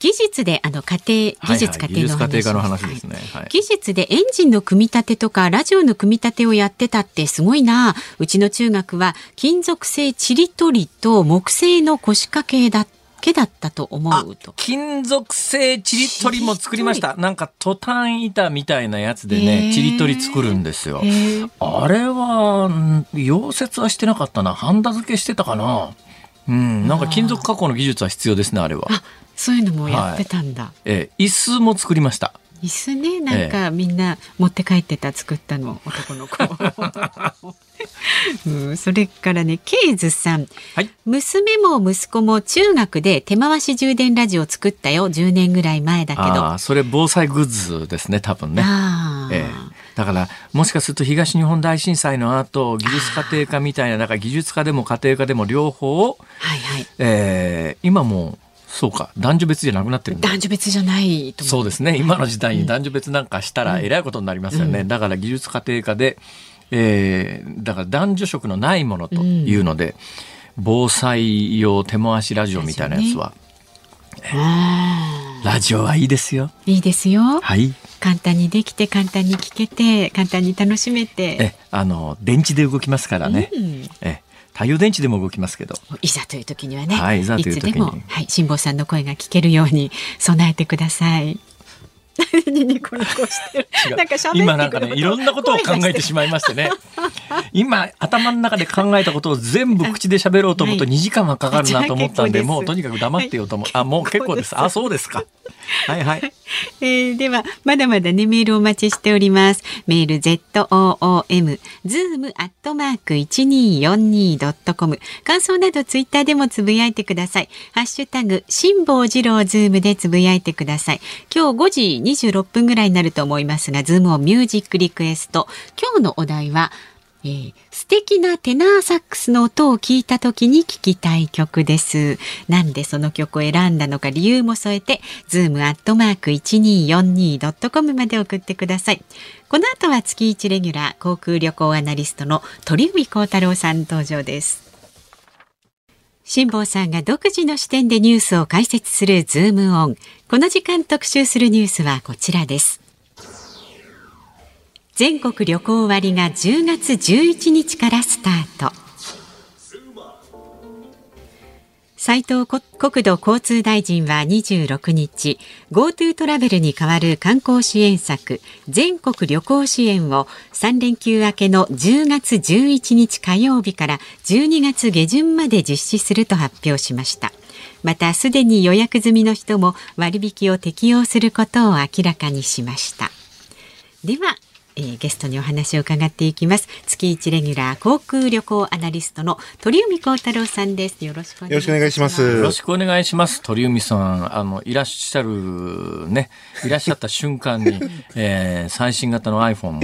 [SPEAKER 1] 技術であの家庭技術家庭の話,、
[SPEAKER 2] の話ですね、
[SPEAKER 1] はい、技術でエンジンの組み立てとかラジオの組み立てをやってたってすごいなうちの中学は金属製ちりとりと木製の腰掛けだったけだったと思うと。
[SPEAKER 2] 金属製ちりとりも作りました。なんかトタン板みたいなやつでね、ちりとり作るんですよ。あれは、溶接はしてなかったな。ハンダ付けしてたかな。うん、なんか金属加工の技術は必要ですね、あれは。
[SPEAKER 1] あ、そういうのもやってたんだ。はい、
[SPEAKER 2] ええ、椅子も作りました。
[SPEAKER 1] 椅子ねなんかみんな持って帰ってた作ったの男の子、[laughs] うん、それからねケイズさん、はい、娘も息子も中学で手回し充電ラジオ作ったよ。10年ぐらい前だけど。
[SPEAKER 2] それ防災グッズですね多分ね、ええ、だからもしかすると東日本大震災の後技術家庭科みたいなだから技術家でも家庭科でも両方、はいはい。えー、今もそうか。男女別じゃなくなってる
[SPEAKER 1] 男女別じゃない
[SPEAKER 2] とそうですね。今の時代に男女別なんかしたらえらいことになりますよね、うん、だから技術家庭科で、えー、だから男女色のないものというので、うん、防災用手回しラジオみたいなやつは、ラジオはいいですよ。
[SPEAKER 1] いいですよ。
[SPEAKER 2] はい。
[SPEAKER 1] 簡単にできて簡単に聞けて簡単に楽しめて。
[SPEAKER 2] えあの電池で動きますからね、うん、え太陽電池でも動きますけど
[SPEAKER 1] いざという時にはね、はい、いざという時にはい、辛坊さんの声が聞けるように備えてください。ニコニコしてる。なんか
[SPEAKER 2] 今なんかね、いろんなことを考えてしまいましてね。今、頭の中で考えたことを全部口で喋ろうと思うと2時間はかかるなと思ったんで、もうとにかく黙ってようと思う。あ、もう結構です。あ、そうですか。はいはい。[laughs]
[SPEAKER 1] えー、では、まだまだね、メールお待ちしております。メール、zoom、zoom アットマーク 1242.com。感想などツイッターでもつぶやいてください。ハッシュタグ、辛坊治郎ズームでつぶやいてください。今日5時26分ぐらいになると思いますが、ズームオンミュージックリクエスト。今日のお題は、えー、素敵なテナーサックスの音を聞いた時に聴きたい曲です。なんでその曲を選んだのか理由も添えて、ズームアットマーク 1242.com まで送ってください。この後は月1レギュラー航空旅行アナリストの鳥海高太郎さん登場です。辛坊さんが独自の視点でニュースを解説するズームオン。この時間特集するニュースはこちらです。全国旅行割が10月11日からスタート。斉藤国土交通大臣は26日 GoTo トラベルに代わる観光支援策全国旅行支援を3連休明けの10月11日火曜日から12月下旬まで実施すると発表しました。またすでに予約済みの人も割引を適用することを明らかにしました。ではえー、ゲストにお話を伺っていきます。月一レギュラー航空旅行アナリストの鳥海幸太郎さんです。よろしくお願いします。
[SPEAKER 2] よろしくお願いします。鳥海さんあのいらっしゃるね。いらっしゃった瞬間に、[laughs] えー、最新型の iPhone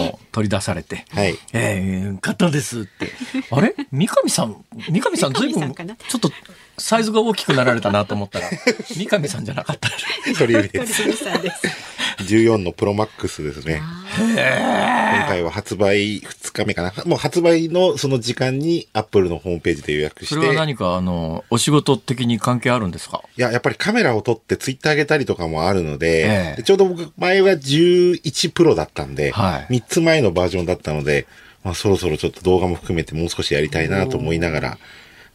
[SPEAKER 2] を取り出されて、はい、えー、買ったですって。あれ？三上さん？三上さんずいぶんちょっとサイズが大きくなられたなと思ったら [laughs] 三上さんじゃなかった
[SPEAKER 3] 鳥海です14のプロマックスですね。今回は発売2日目かな。もう発売のその時間にアップルのホームページで予約して。
[SPEAKER 2] それは何かあの、お仕事的に関係あるんですか？
[SPEAKER 3] いや、やっぱりカメラを撮ってツイッター上げたりとかもあるので、ええ、ちょうど僕前は11プロだったんで、はい、3つ前のバージョンだったので、まあそろそろちょっと動画も含めてもう少しやりたいなと思いながら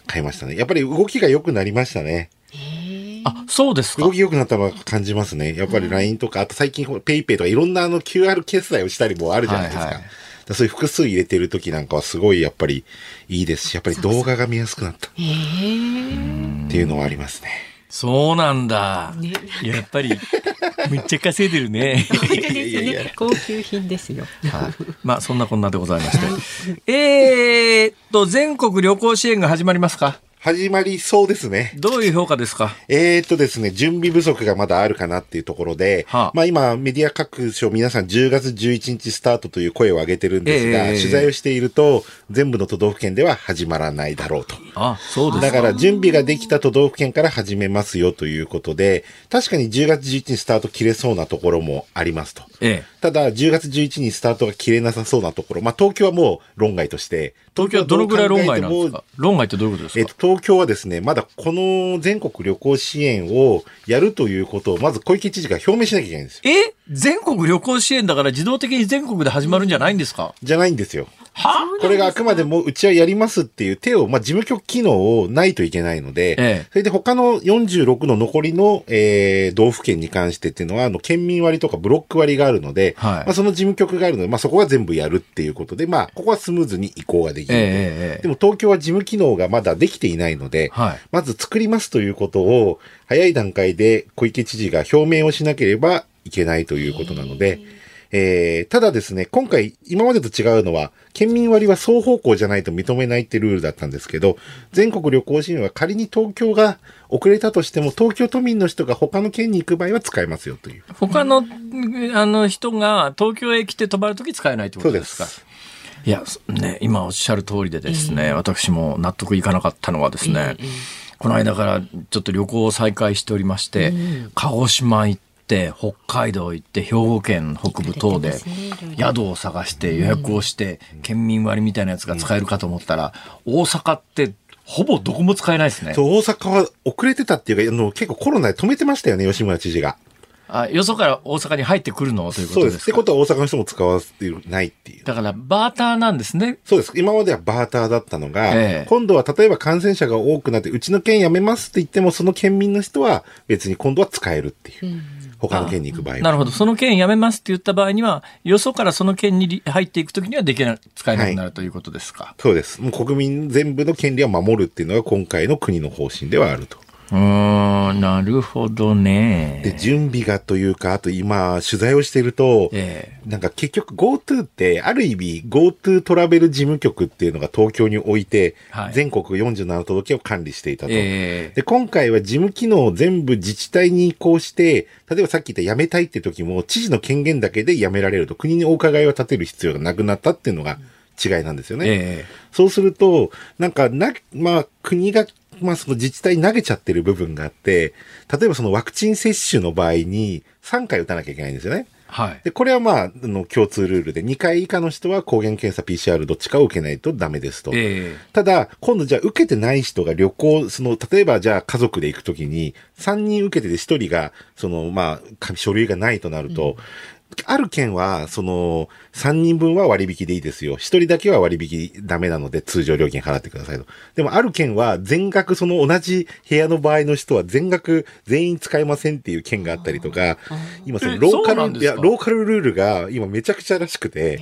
[SPEAKER 3] 買いましたね。やっぱり動きが良くなりましたね。
[SPEAKER 2] あ、そうですか。
[SPEAKER 3] 動き良くなったのは感じますね。やっぱり LINE とか、あと最近 PayPay とかいろんなあの QR 決済をしたりもあるじゃないですか。はいはい、そういう複数入れてる時なんかはすごいやっぱりいいですし、やっぱり動画が見やすくなった。っていうのはありますね。
[SPEAKER 2] そうなんだ。ね、やっぱり、めっちゃ稼いでるね。
[SPEAKER 1] 高級品ですよ。
[SPEAKER 2] はい。まあ、そんなこんなでございまして。えーっと、全国旅行支援が始まりますか？
[SPEAKER 3] 始まりそうですね。
[SPEAKER 2] どういう評価ですか？
[SPEAKER 3] えー、っとですね、準備不足がまだあるかなっていうところで、はあ、まあ今メディア各所皆さん10月11日スタートという声を上げてるんですが、えー、取材をしていると全部の都道府県では始まらないだろうと。
[SPEAKER 2] あ、そうです
[SPEAKER 3] だから準備ができた都道府県から始めますよということで、確かに10月11日スタート切れそうなところもありますと。ええ、ただ10月11日にスタートが切れなさそうなところ、まあ東京はもう論外として、
[SPEAKER 2] 東京はどのぐらい論外なんですか？論外ってどういうことですか、えっ
[SPEAKER 3] と、東京はですね、まだこの全国旅行支援をやるということを、まず小池知事が表明しなきゃいけないんですよ。
[SPEAKER 2] え？全国旅行支援だから自動的に全国で始まるんじゃないんですか？
[SPEAKER 3] じゃないんですよ。は？これがあくまでもうちはやりますっていう手を、まあ、事務局機能をないといけないので、ええ、それで他の46の残りの、えー、道府県に関してっていうのは、あの、県民割とかブロック割があるので、はい、まあ、その事務局があるので、まあ、そこが全部やるっていうことで、まあ、ここはスムーズに移行ができる、え。でも東京は事務機能がまだできていないので、はい、まず作りますということを、早い段階で小池知事が表明をしなければいけないということなので、えー、ただですね、今回、今までと違うのは、県民割は双方向じゃないと認めないってルールだったんですけど、全国旅行支援は仮に東京が遅れたとしても、東京都民の人が他の県に行く場合は使えますよという。
[SPEAKER 2] 他の、あの人が東京へ来て泊まるとき使えないってことですか？いや、ね、今おっしゃる通りでですね、私も納得いかなかったのはですね、この間からちょっと旅行を再開しておりまして、鹿児島行って、北海道行って、兵庫県北部等で宿を探して予約をして、県民割みたいなやつが使えるかと思ったら、大阪ってほぼどこも使えないですね。
[SPEAKER 3] そう、大阪は遅れてたっていうか、あの結構コロナで止めてましたよね、吉村知事が。
[SPEAKER 2] あ、よそから大阪に入ってくるの？ということですか？そうです。
[SPEAKER 3] ってことは大阪の人も使わせてないっていう。
[SPEAKER 2] だから、バーターなんですね。
[SPEAKER 3] そうです。今まではバーターだったのが、ええ、今度は例えば感染者が多くなって、うちの県辞めますって言っても、その県民の人は別に今度は使えるっていう。うん他の県に行く場合
[SPEAKER 2] なるほど。その県辞めますって言った場合には、よそからその県に入っていくときにはできな、使えなくなるということですか、はい、
[SPEAKER 3] そうです。もう国民全部の権利を守るっていうのが今回の国の方針ではあると。
[SPEAKER 2] うん、なるほどね。
[SPEAKER 3] で、準備がというか、あと今、取材をしていると、ええ、なんか結局 GoTo って、ある意味 GoTo トラベル事務局っていうのが東京に置いて、はい、全国47都道府県を管理していたと、えで、今回は事務機能を全部自治体に移行して、例えばさっき言った辞めたいって時も、知事の権限だけで辞められると、国にお伺いを立てる必要がなくなったっていうのが、違いなんですよね。えー、そうすると、なんか、な、まあ、国がまあその自治体に投げちゃってる部分があって、例えばそのワクチン接種の場合に3回打たなきゃいけないんですよね。はい。で、これはまあ、の共通ルールで、2回以下の人は抗原検査 PCR どっちかを受けないとダメですと。えー、ただ、今度じゃあ受けてない人が旅行、その、例えばじゃあ家族で行くときに、3人受けてて1人が、その、まあ、書類がないとなると、ある県は、その、3人分は割引でいいですよ。1人だけは割引ダメなので通常料金払ってくださいと。でもある県は全額その同じ部屋の場合の人は全額全員使えませんっていう県があったりとか、今そのローカル、いや、ローカルルールが今めちゃくちゃらしくて、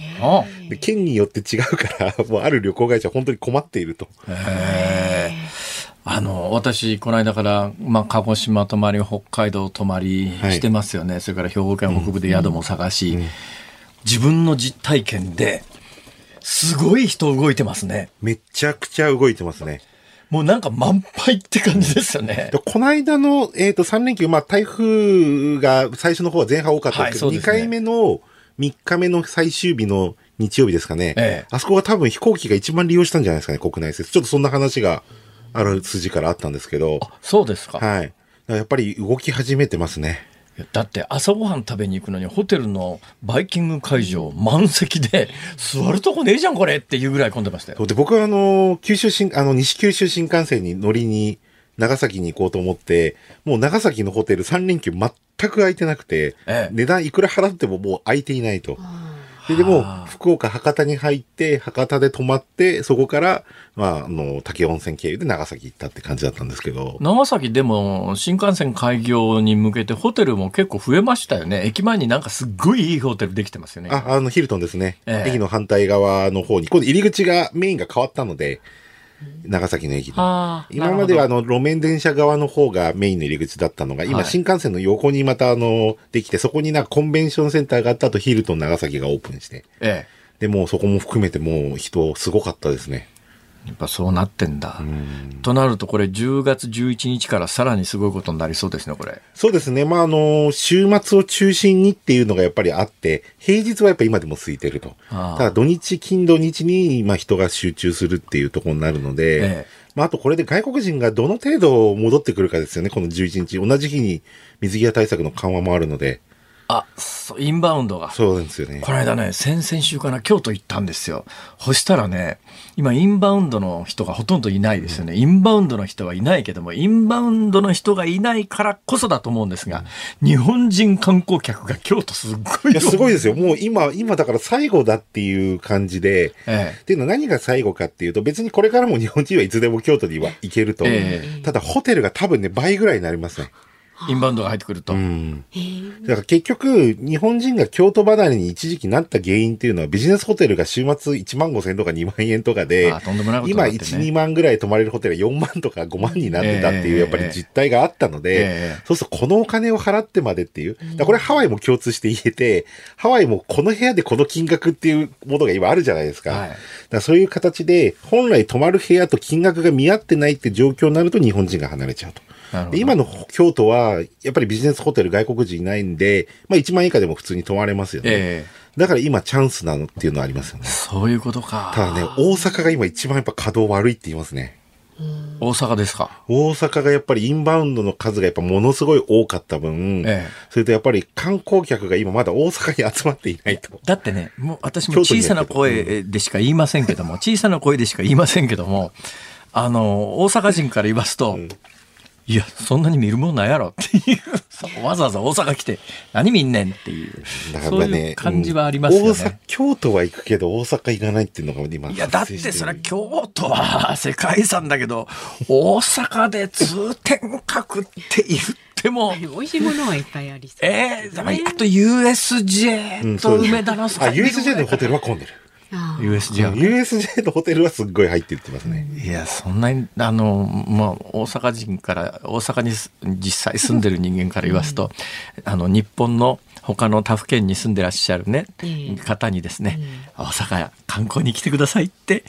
[SPEAKER 3] で県によって違うから、もうある旅行会社本当に困っていると。へ
[SPEAKER 2] ーあの、私、この間から、まあ、鹿児島泊まり、北海道泊まりしてますよね。はい、それから兵庫県北部で宿も探し、うんうん、自分の実体験で、すごい人動いてますね。
[SPEAKER 3] めちゃくちゃ動いてますね。
[SPEAKER 2] もうなんか満杯って感じですよね。
[SPEAKER 3] この間の、えっ、ー、と、3連休、まあ、台風が最初の方は前半多かったですけど、はいね、2回目の3日目の最終日の日曜日ですかね。ええ、あそこが多分飛行機が一番利用したんじゃないですかね、国内説。ちょっとそんな話がある筋からあったんですけど。
[SPEAKER 2] そうですか。
[SPEAKER 3] はい。やっぱり動き始めてますね。
[SPEAKER 2] だって朝ごはん食べに行くのにホテルのバイキング会場満席で座るとこねえじゃんこれっていうぐらい混んでましたよ。
[SPEAKER 3] で僕はあの九州新あの西九州新幹線に乗りに長崎に行こうと思ってもう長崎のホテル3連休全く空いてなくて、ええ、値段いくら払ってももう空いていないと。で、でも、福岡、博多に入って、博多で泊まって、そこから、まあ、あの、竹温泉経由で長崎行ったって感じだったんですけど。
[SPEAKER 2] 長崎でも、新幹線開業に向けて、ホテルも結構増えましたよね。駅前になんかすっごいいいホテルできてますよね。
[SPEAKER 3] あ、あの、ヒルトンですね。え駅の反対側の方に、今度入り口が、メインが変わったので、長崎の駅で。今まではあの路面電車側の方がメインの入り口だったのが、今新幹線の横にまたあの、できて、そこになコンベンションセンターがあった後、ヒルトン長崎がオープンして。ええ。で、もそこも含めてもう人すごかったですね。
[SPEAKER 2] やっぱそうなってんだ。となると、これ10月11日からさらにすごいことになりそうですね、これ。
[SPEAKER 3] そうですね。まあ、あの、週末を中心にっていうのがやっぱりあって、平日はやっぱ今でも空いてると。ただ土日、金土日に、まあ、人が集中するっていうところになるので、ええ、まあ、あとこれで外国人がどの程度戻ってくるかですよね、この11日。同じ日に水際対策の緩和もあるので。
[SPEAKER 2] あ、そう、インバウンドが。
[SPEAKER 3] そうですよね。
[SPEAKER 2] この間ね、先々週かな、京都行ったんですよ。そしたらね、今、インバウンドの人がほとんどいないですよね。インバウンドの人はいないけども、インバウンドの人がいないからこそだと思うんですが、日本人観光客が京都すごい。いや、
[SPEAKER 3] すごいですよ。もう今、今だから最後だっていう感じで、ええ、っていうのは何が最後かっていうと、別にこれからも日本人はいつでも京都には行けると。え、ただ、ホテルが多分ね、倍ぐらいになりますね。
[SPEAKER 2] インバウンドが入ってくると。う
[SPEAKER 3] ん、だから結局、日本人が京都離れに一時期なった原因っていうのは、ビジネスホテルが週末1万5千とか2万円とかで、今1、2万ぐらい泊まれるホテルが4万とか5万になってたっていう、やっぱり実態があったので、そうするとこのお金を払ってまでっていう、これハワイも共通して言えて、ハワイもこの部屋でこの金額っていうものが今あるじゃないですか。はい、だそういう形で、本来泊まる部屋と金額が見合ってないって状況になると日本人が離れちゃうと。今の京都は、やっぱりビジネスホテル外国人いないんで、まあ1万以下でも普通に泊まれますよね。えー、だから今チャンスなのっていうのはありますよね。
[SPEAKER 2] そういうことか。
[SPEAKER 3] ただね、大阪が今一番やっぱ稼働悪いって言いますね。
[SPEAKER 2] 大阪ですか？
[SPEAKER 3] 大阪がやっぱりインバウンドの数がやっぱものすごい多かった分、ええ、それとやっぱり観光客が今まだ大阪に集まっていないと。
[SPEAKER 2] だってね、もう私も小さな声でしか言いませんけども、小さな声でしか言いませんけども、あの、大阪人から言いますと、うんいや、そんなに見るもんないやろ？っていう、わざわざ大阪来て、何見んねんっていう、だからね、そういう感じはありますよね。
[SPEAKER 3] 京都は行くけど、大阪行かないっていうのが今、
[SPEAKER 2] いや、だってそれは京都は世界遺産だけど、大阪で通天閣って言っても。[laughs]
[SPEAKER 1] 美味しいものはいっぱいありそう。
[SPEAKER 2] ええー、あと USJ と梅田の、うん、あ、
[SPEAKER 3] USJ のホテルは混んでる。
[SPEAKER 2] USJ
[SPEAKER 3] USJ のホテルはすっごい入っていってますね。
[SPEAKER 2] いや、そんなに、あの、まあ、大阪人から、大阪に実際住んでる人間から言わすと、うん、あの、日本の他の他府県に住んでらっしゃるね、うん、方にですね、うん、大阪観光に来てくださいって、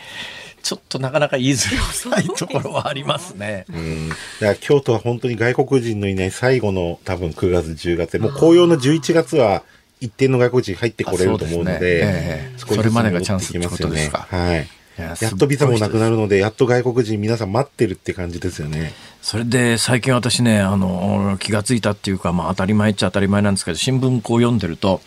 [SPEAKER 2] ちょっとなかなか言いづらいところはありますね。
[SPEAKER 3] うん。だから京都は本当に外国人のいない最後の多分9月10月で、もう紅葉の11月は一定の外国人入ってこれると思うので、で
[SPEAKER 2] ねえそれまでがチャンスってことですか。
[SPEAKER 3] はい。やっとビザもなくなるので、やっと外国人皆さん待ってるって感じですよね。
[SPEAKER 2] それで最近私ね、あの、気がついたっていうか、まあ当たり前っちゃ当たり前なんですけど、新聞こう読んでると、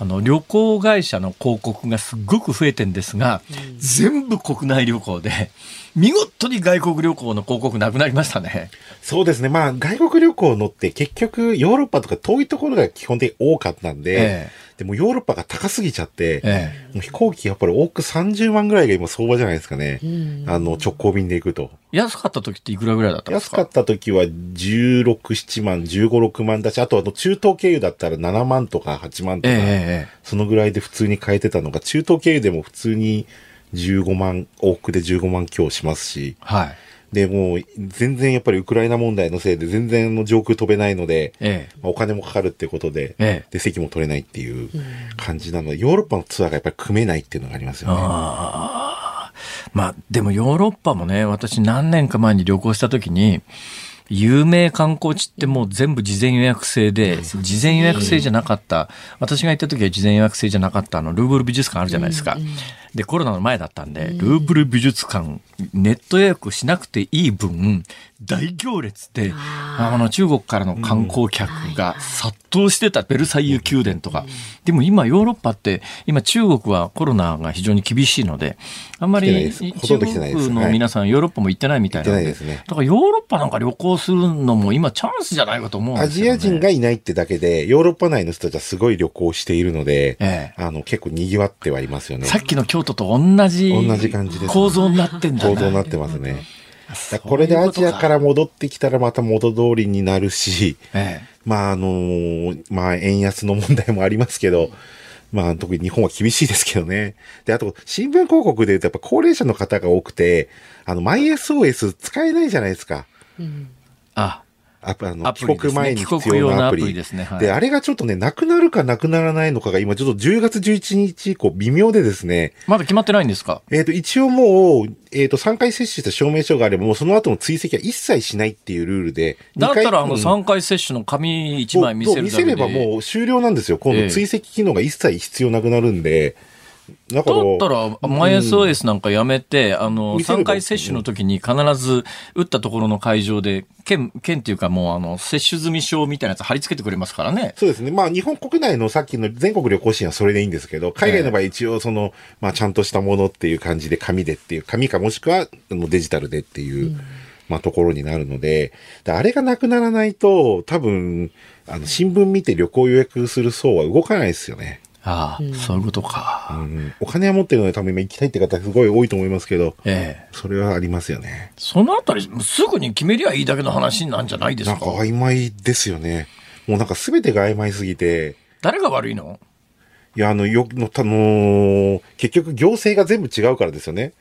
[SPEAKER 2] あの旅行会社の広告がすごく増えてんですが、うん、全部国内旅行で、見事に外国旅行の広告なくなりましたね。
[SPEAKER 3] そうですね。まあ、外国旅行のって結局ヨーロッパとか遠いところが基本的に多かったんで、ええでもヨーロッパが高すぎちゃって、ええ、もう飛行機やっぱり多く30万ぐらいが今相場じゃないですかね。あの直行便で行くと。
[SPEAKER 2] 安かった時っていくらぐらいだったんです
[SPEAKER 3] か？安かった時は16、7万、15、6万だし、あとあの中東経由だったら7万とか8万とか、え、そのぐらいで普通に買えてたのが、中東経由でも普通に15万、往復で15万強しますし、はい。で、もう、全然やっぱりウクライナ問題のせいで全然の上空飛べないので、ええ、お金もかかるっていうことで、ええ、で、席も取れないっていう感じなので、ヨーロッパのツアーがやっぱり組めないっていうのがありますよね。あ
[SPEAKER 2] まあ、でもヨーロッパもね、私何年か前に旅行した時に、有名観光地ってもう全部事前予約制で、事前予約制じゃなかった、私が行った時は事前予約制じゃなかったあの。ルーブル美術館あるじゃないですか。で、コロナの前だったんで、ルーブル美術館、ネット予約しなくていい分、大行列で、あの中国からの観光客が殺到してたベルサイユ宮殿とか。でも今ヨーロッパって、今中国はコロナが非常に厳しいので、あんまり中国の皆さんヨーロッパも行ってないみたいなので、だからヨーロッパなんか旅行するのも今チャンスじゃないかと思うんですよ、ね、
[SPEAKER 3] アジア人がいないってだけで、ヨーロッパ内の人たちはすごい旅行しているので、ええ、あの結構賑わってはいますよね。
[SPEAKER 2] さっきの京都と同じ同じ感じです、構造になってんだ、
[SPEAKER 3] ね、構造になってますね。これでアジアから戻ってきたらまた元通りになるし、ええ、まああのー、まあ円安の問題もありますけど、まあ特に日本は厳しいですけどね。で、あと新聞広告で言うとやっぱ高齢者の方が多くて、あの MySOS 使えないじゃないですか。うん、
[SPEAKER 2] あ、
[SPEAKER 3] アプあの、帰国前に必要なアプリ。ですね。はい、で、あれがちょっとね、なくなるかなくならないのかが今ちょっと10月11日以降微妙でですね。
[SPEAKER 2] まだ決まってないんですか？
[SPEAKER 3] えっ、ー、と、一応もう、えっ、ー、と、3回接種した証明書があれば、もうその後の追跡は一切しないっていうルールで。
[SPEAKER 2] だったら、あの、3回接種の紙1枚見せるだ
[SPEAKER 3] けで見せればもう終了なんですよ。今度追跡機能が一切必要なくなるんで。えー
[SPEAKER 2] だから。だったら、マイ SOS なんかやめて、うん、あの、3回接種の時に必ず打ったところの会場で、県、県っていうかもう、あの、接種済み証みたいなやつ貼り付けてくれますからね。
[SPEAKER 3] そうですね。まあ、日本国内のさっきの全国旅行支援はそれでいいんですけど、海外の場合一応その、まあ、ちゃんとしたものっていう感じで紙でっていう、紙かもしくはデジタルでっていう、うんまあ、ところになるので、あれがなくならないと、多分、あの、新聞見て旅行予約する層は動かないですよね。
[SPEAKER 2] ああ、うん、そういうことか、
[SPEAKER 3] うん。お金は持ってるので多分今行きたいって方すごい多いと思いますけど、ええ、それはありますよね。
[SPEAKER 2] そのあたり、すぐに決めりゃいいだけの話なんじゃないですか？
[SPEAKER 3] なんか曖昧ですよね。もうなんか全てが曖昧すぎて。
[SPEAKER 2] 誰が悪いの？
[SPEAKER 3] いや、あの、よ、の、あのー、結局行政が全部違うからですよね。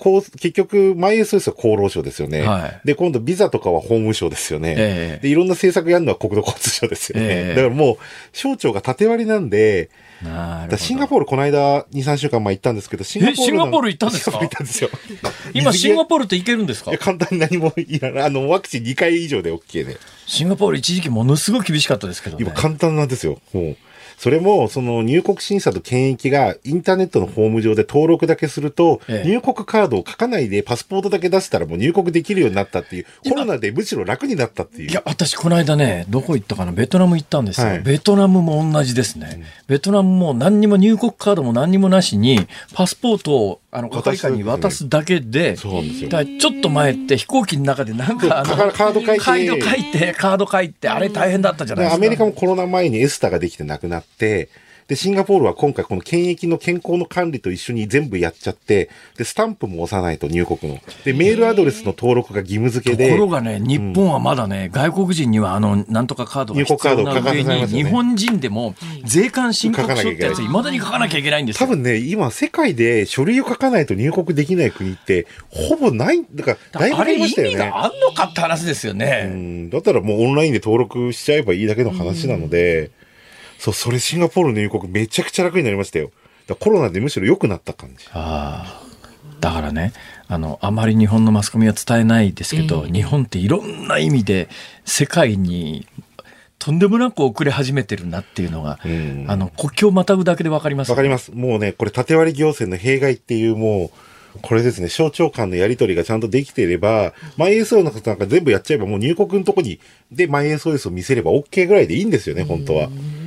[SPEAKER 3] こう、結局、マイ SOS は厚労省ですよね。はい、で、今度ビザとかは法務省ですよね。えー、で、いろんな政策やるのは国土交通省ですよね。えー、だからもう、省庁が縦割りなんで、なるシンガポールこの間2、3週間前行ったんですけど、
[SPEAKER 2] シンガポール。シンガポール行ったんですか？
[SPEAKER 3] 行ったんですよ。
[SPEAKER 2] 今、シンガポールって行けるんですか？
[SPEAKER 3] 簡単に何もいらない。あの、ワクチン2回以上で OK で。
[SPEAKER 2] シンガポール一時期ものすごい厳しかったですけど、ね、
[SPEAKER 3] 今簡単なんですよ。もう。それも、その入国審査と検疫がインターネットのホーム上で登録だけすると、ええ、入国カードを書かないでパスポートだけ出したらもう入国できるようになったっていう、コロナでむしろ楽になったっていう。
[SPEAKER 2] いや、私この間ね、どこ行ったかな、ベトナム行ったんですよ。はい、ベトナムも同じですね。うん、ベトナムも何にも入国カードも何にもなしに、パスポートをあの、係官に渡すだけで、そうですよ。ちょっと前って飛行機の中でなんか、あの、
[SPEAKER 3] カード書いて、カー
[SPEAKER 2] ド書いて、カード書いて、あれ大変だったじゃないですか。
[SPEAKER 3] アメリカもコロナ前にエスタができてなくなって、で、シンガポールは今回この検疫の健康の管理と一緒に全部やっちゃって、で、スタンプも押さないと入国の。で、メールアドレスの登録が義務付けで。
[SPEAKER 2] ところがね、日本はまだね、うん、外国人にはあの、なんとかカードが必要な上に、ね、日本人でも税関申告書ってやつ、いまだに書かなきゃいけないんです
[SPEAKER 3] よ。多分ね、今世界で書類を書かないと入国できない国って、ほぼない、だから、だいぶありましたよね。あれ意味が
[SPEAKER 2] あんのかって話ですよね。
[SPEAKER 3] うん。だったらもうオンラインで登録しちゃえばいいだけの話なので、うんそう、それシンガポールの入国めちゃくちゃ楽になりましたよ。コロナでむしろ良くなった感じ。
[SPEAKER 2] ああ。だからね、あの、あまり日本のマスコミは伝えないですけど、えー、日本っていろんな意味で世界にとんでもなく遅れ始めてるなっていうのが、あの、国境をまたぐだけでわかります、
[SPEAKER 3] わかります。もうね、これ縦割り行政の弊害っていうもう、これですね、省庁間のやり取りがちゃんとできていれば、マイ SO の方なんか全部やっちゃえば、もう入国のとこに、で、マイ SOS を見せれば OK ぐらいでいいんですよね、本当は。
[SPEAKER 2] だから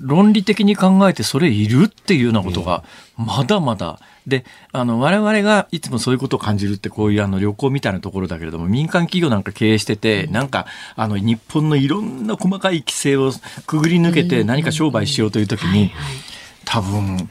[SPEAKER 2] 論理的に考えてそれいるっていうようなことがまだまだ、で、あの、我々がいつもそういうことを感じるってこういうあの旅行みたいなところだけれども、民間企業なんか経営してて、なんか、あの、日本のいろんな細かい規制をくぐり抜けて何か商売しようというときに、多分、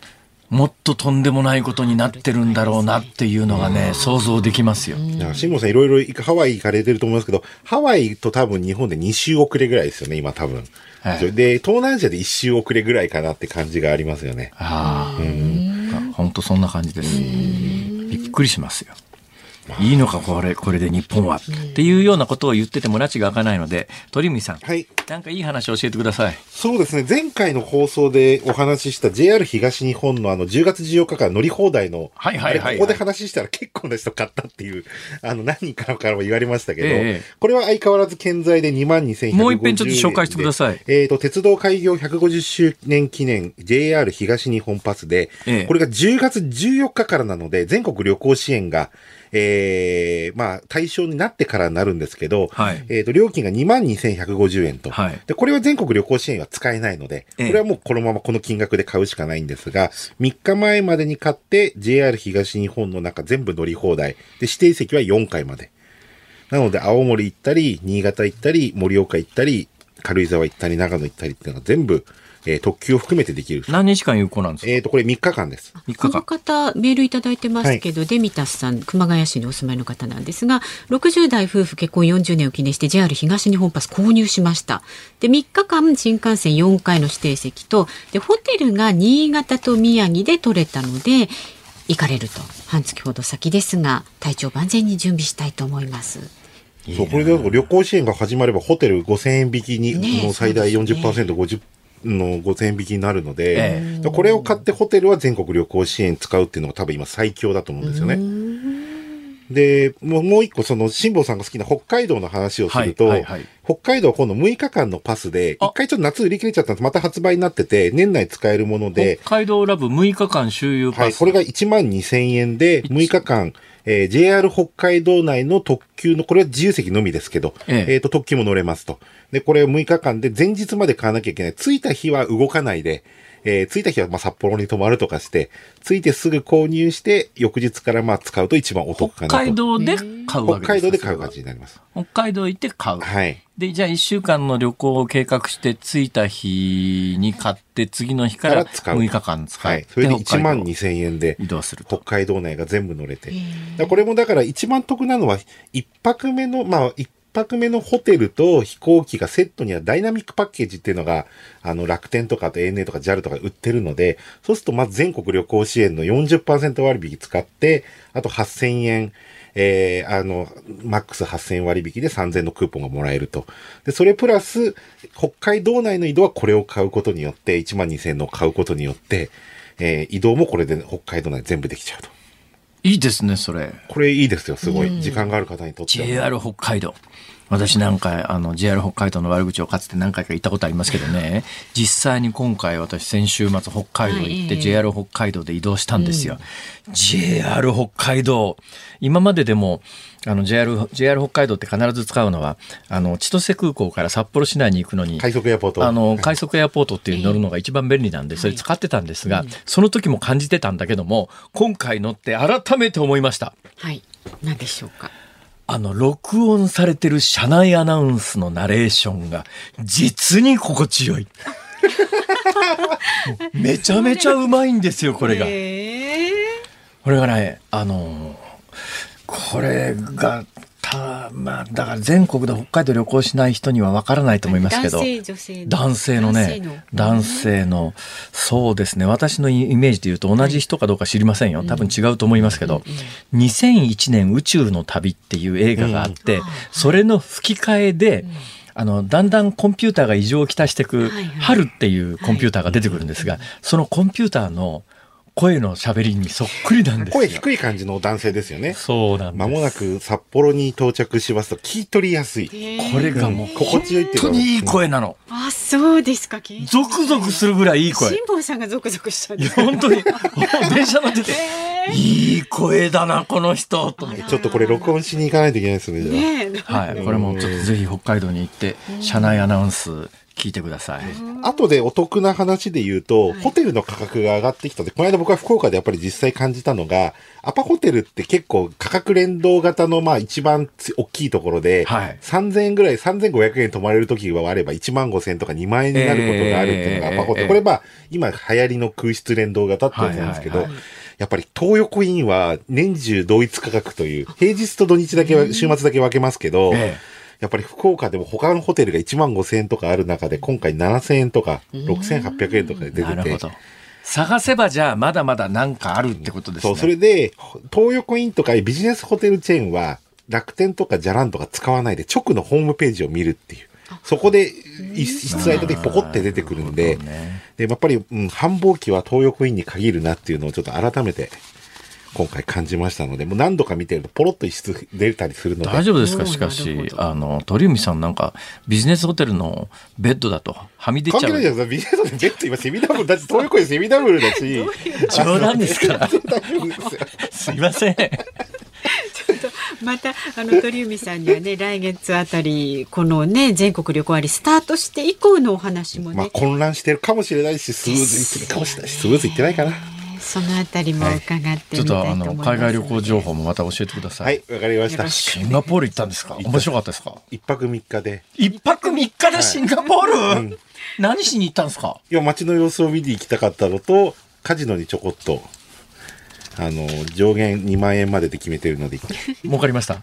[SPEAKER 2] もっととんでもないことになってるんだろうなっていうのがね、想像できますよ。
[SPEAKER 3] 慎吾さんいろいろハワイ行かれてると思いますけど、ハワイと多分日本で2週遅れぐらいですよね、今多分。はい、で、東南アジアで1週遅れぐらいかなって感じがありますよね。あ
[SPEAKER 2] あ。うん。本当そんな感じです。びっくりしますよ。いいのか、これ、これで日本は。っていうようなことを言ってても拉致が開かないので、鳥海さん。はい。なんかいい話を教えてください。
[SPEAKER 3] そうですね。前回の放送でお話しした JR 東日本のあの10月14日から乗り放題の、はいはいはい、はい、ここで話したら結構な人買ったっていう、あの何人かからも言われましたけど、えー、これは相変わらず健在で2万2150円。
[SPEAKER 2] もう一遍ちょっと紹介してください。
[SPEAKER 3] えっ、ー、と、鉄道開業150周年記念 JR 東日本パスで、えー、これが10月14日からなので、全国旅行支援が、えー、まあ、対象になってからになるんですけど、はい、えっ、と、料金が22,150円と、はい。で、これは全国旅行支援は使えないので、これはもうこのままこの金額で買うしかないんですが、3日前までに買って、JR 東日本の中全部乗り放題。で、指定席は4回まで。なので、青森行ったり、新潟行ったり、盛岡行ったり、軽井沢行ったり、長野行ったりっていうのが全部、えー、特急を含めてできる。
[SPEAKER 2] 何日間有効なんですか？
[SPEAKER 3] えっ、ー、と、これ3日間です。
[SPEAKER 1] 3日間。この方、メールいただいてますけど、はい、デミタスさん、熊谷市にお住まいの方なんですが、60代夫婦結婚40年を記念して JR 東日本パス購入しました。で、3日間新幹線4回の指定席と、で、ホテルが新潟と宮城で取れたので、行かれると。半月ほど先ですが、体調万全に準備したいと思います。
[SPEAKER 3] そう、これで旅行支援が始まればホテル5000円引きに、ね、の最大40%、ね、50%の5000円引きになるので、ええ、これを買ってホテルは全国旅行支援使うっていうのが多分今最強だと思うんですよね。で、もう一個その、辛坊さんが好きな北海道の話をすると、はいはいはい、北海道は今度6日間のパスで、一回ちょっと夏売り切れちゃったんです。また発売になってて、年内使えるもので。
[SPEAKER 2] 北海道ラブ6日間周遊パス。はい、
[SPEAKER 3] これが1万2000円で、6日間、えー、JR 北海道内の特急の、これは自由席のみですけど、えええー、と、特急も乗れますと。で、これを6日間で前日まで買わなきゃいけない。着いた日は動かないで、えー、着いた日はまあ札幌に泊まるとかして、着いてすぐ購入して、翌日からまあ使うと一番お得かなと。
[SPEAKER 2] 北海道で買うわ
[SPEAKER 3] けです北海道で買う感じになります。
[SPEAKER 2] 北海道行って買う。
[SPEAKER 3] はい。
[SPEAKER 2] で、じゃあ一週間の旅行を計画して着いた日に買って、次の日から6日間使う。はい。
[SPEAKER 3] それで1万2千円で
[SPEAKER 2] 移動する
[SPEAKER 3] 北海道内が全部乗れて。これもだから一番得なのは、一泊目の、まあ、一泊目のホテルと飛行機がセットにはダイナミックパッケージっていうのが、あの、楽天とかあと ANA とか JAL とか売ってるので、そうするとまず全国旅行支援の40%割引使って、あと8000円、えー、あの、マックス8000割引で3000のクーポンがもらえると。で、それプラス、北海道内の移動はこれを買うことによって、12000円の買うことによって、えー、移動もこれで北海道内全部できちゃうと。
[SPEAKER 2] いいですね、それ。
[SPEAKER 3] これいいですよ、すごい。時間がある方にとって。
[SPEAKER 2] JR 北海道。私なんか、あの、JR 北海道の悪口をかつて何回か言ったことありますけどね、[laughs] 実際に今回私先週末北海道行って JR 北海道で移動したんですよ。JR 北海道。今まででも、あの JR、JR 北海道って必ず使うのは、あの、千歳空港から札幌市内に行くのに、
[SPEAKER 3] 快速エアポート。
[SPEAKER 2] あの、快速エアポートっていう乗るのが一番便利なんで、それ使ってたんですが、その時も感じてたんだけども、今回乗って改めて思いました。
[SPEAKER 1] はい。何でしょうか。
[SPEAKER 2] あの、録音されてる車内アナウンスのナレーションが、実に心地よい。[laughs] めちゃめちゃうまいんですよ、これが。これがね、あの、これがたまあ、だから全国で北海道旅行しない人にはわからないと思いますけど、男性の。ね、男性の、そうですね、私のイメージで言うと同じ人かどうか知りませんよ。多分違うと思いますけど、2001年宇宙の旅っていう映画があって、それの吹き替えで、あの、だんだんコンピューターが異常をきたしていく、春っていうコンピューターが出てくるんですが、そのコンピューターの声の喋りにそっくりなんです
[SPEAKER 3] 声低い感じの男性ですよね。
[SPEAKER 2] そうなんです。
[SPEAKER 3] 間もなく札幌に到着しますと聞き取りやすい。
[SPEAKER 2] これがもう心地よいっていう本当にいい声なの。
[SPEAKER 1] あ、そうですか。
[SPEAKER 2] ゾクゾクするぐらいいい声。
[SPEAKER 1] 辛坊さんがゾクゾクしちゃう。
[SPEAKER 2] いや、本当に。[laughs] 電車乗ってて。いい声だな、この人。と
[SPEAKER 3] ちょっとこれ録音しに行かないといけないですね、
[SPEAKER 2] じゃあ。はい。これもちょっとぜひ北海道に行って、車内アナウンス聞いてください。
[SPEAKER 3] 後でお得な話で言うと、はい、ホテルの価格が上がってきたで、この間僕は福岡でやっぱり実際感じたのが、アパホテルって結構価格連動型のまあ一番大きいところで、はい、3000円ぐらい、3500円泊まれる時はあれば1万5000円とか2万円になることがあるっていうのがアパホテル。えー、これまあ今流行りの空室連動型ってやつなんですけど、はいはいはい。やっぱり東横インは年中同一価格という、平日と土日だけは、週末だけ分けますけど、えーやっぱり福岡でも他のホテルが1万5千円とかある中で、今回7000円とか6800円とかで出てて。
[SPEAKER 2] 探せばじゃあまだまだなんかあるってことですね。
[SPEAKER 3] そう、それで、東横インとかビジネスホテルチェーンは、楽天とかじゃらんとか使わないで直のホームページを見るっていう。そこで一室空いた時ポコって出てくるんで、で、やっぱり、うん、繁忙期は東横インに限るなっていうのをちょっと改めて今回感じましたので、もう何度か見てるとポロッと一室出たりするので。
[SPEAKER 2] 大丈夫ですか？しかし、あの、鳥海さんなんかビジネスホテルのベッドだとはみ出ちゃう。関
[SPEAKER 3] 係ないじゃないですか。ビジネスホテルベッド今セミダブルだし、東横でセミダブルだし。
[SPEAKER 2] 冗談ですから。すいません。ちょ
[SPEAKER 1] っとまたあの鳥海さんにはね [laughs] 来月あたりこのね全国旅行割スタートして以降のお話もね、まあ
[SPEAKER 3] 混乱してるかもしれないしスムーズにいってるかもしれないしスムーズいってないかな。
[SPEAKER 1] そのあたりも伺ってみたいと、はい、ちょっ
[SPEAKER 2] とあの海外旅行情報もまた教えてくださ
[SPEAKER 3] い。はい、わかりました。
[SPEAKER 2] シンガポール行ったんですか？面白かったですか？
[SPEAKER 3] 一泊三日で。
[SPEAKER 2] 一泊三日でシンガポール、はいうん、何しに行ったんですか？
[SPEAKER 3] いや街の様子を見に行きたかったのとカジノにちょこっとあの上限2万円までで決めてるので [laughs]
[SPEAKER 2] 儲かりました？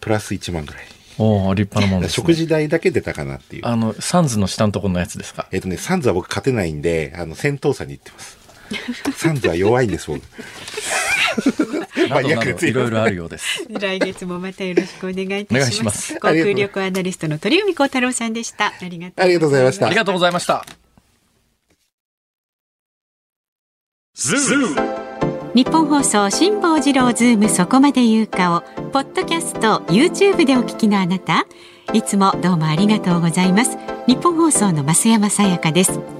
[SPEAKER 3] プラス1万ぐらい。
[SPEAKER 2] おお立派なもんです、
[SPEAKER 3] ね、食事代だけ出たかなっていう。
[SPEAKER 2] あの、サンズの下のところのやつですか？
[SPEAKER 3] えっ、とね、サンズは僕勝てないんで、あの、戦闘車に行ってます。サンズは弱いんです、僕。[laughs]
[SPEAKER 2] まあ、いろいろあるようです。
[SPEAKER 1] 来月もまたよろしくお願いいたします。航空旅行アナリストの鳥海高太郎さんでした。ありがとうございました。
[SPEAKER 3] ありがとうございました。
[SPEAKER 2] ズー
[SPEAKER 1] ニッポン放送辛坊治郎ズームそこまで言うかをポッドキャスト YouTube でお聞きのあなたいつもどうもありがとうございますニッポン放送の増山さやかです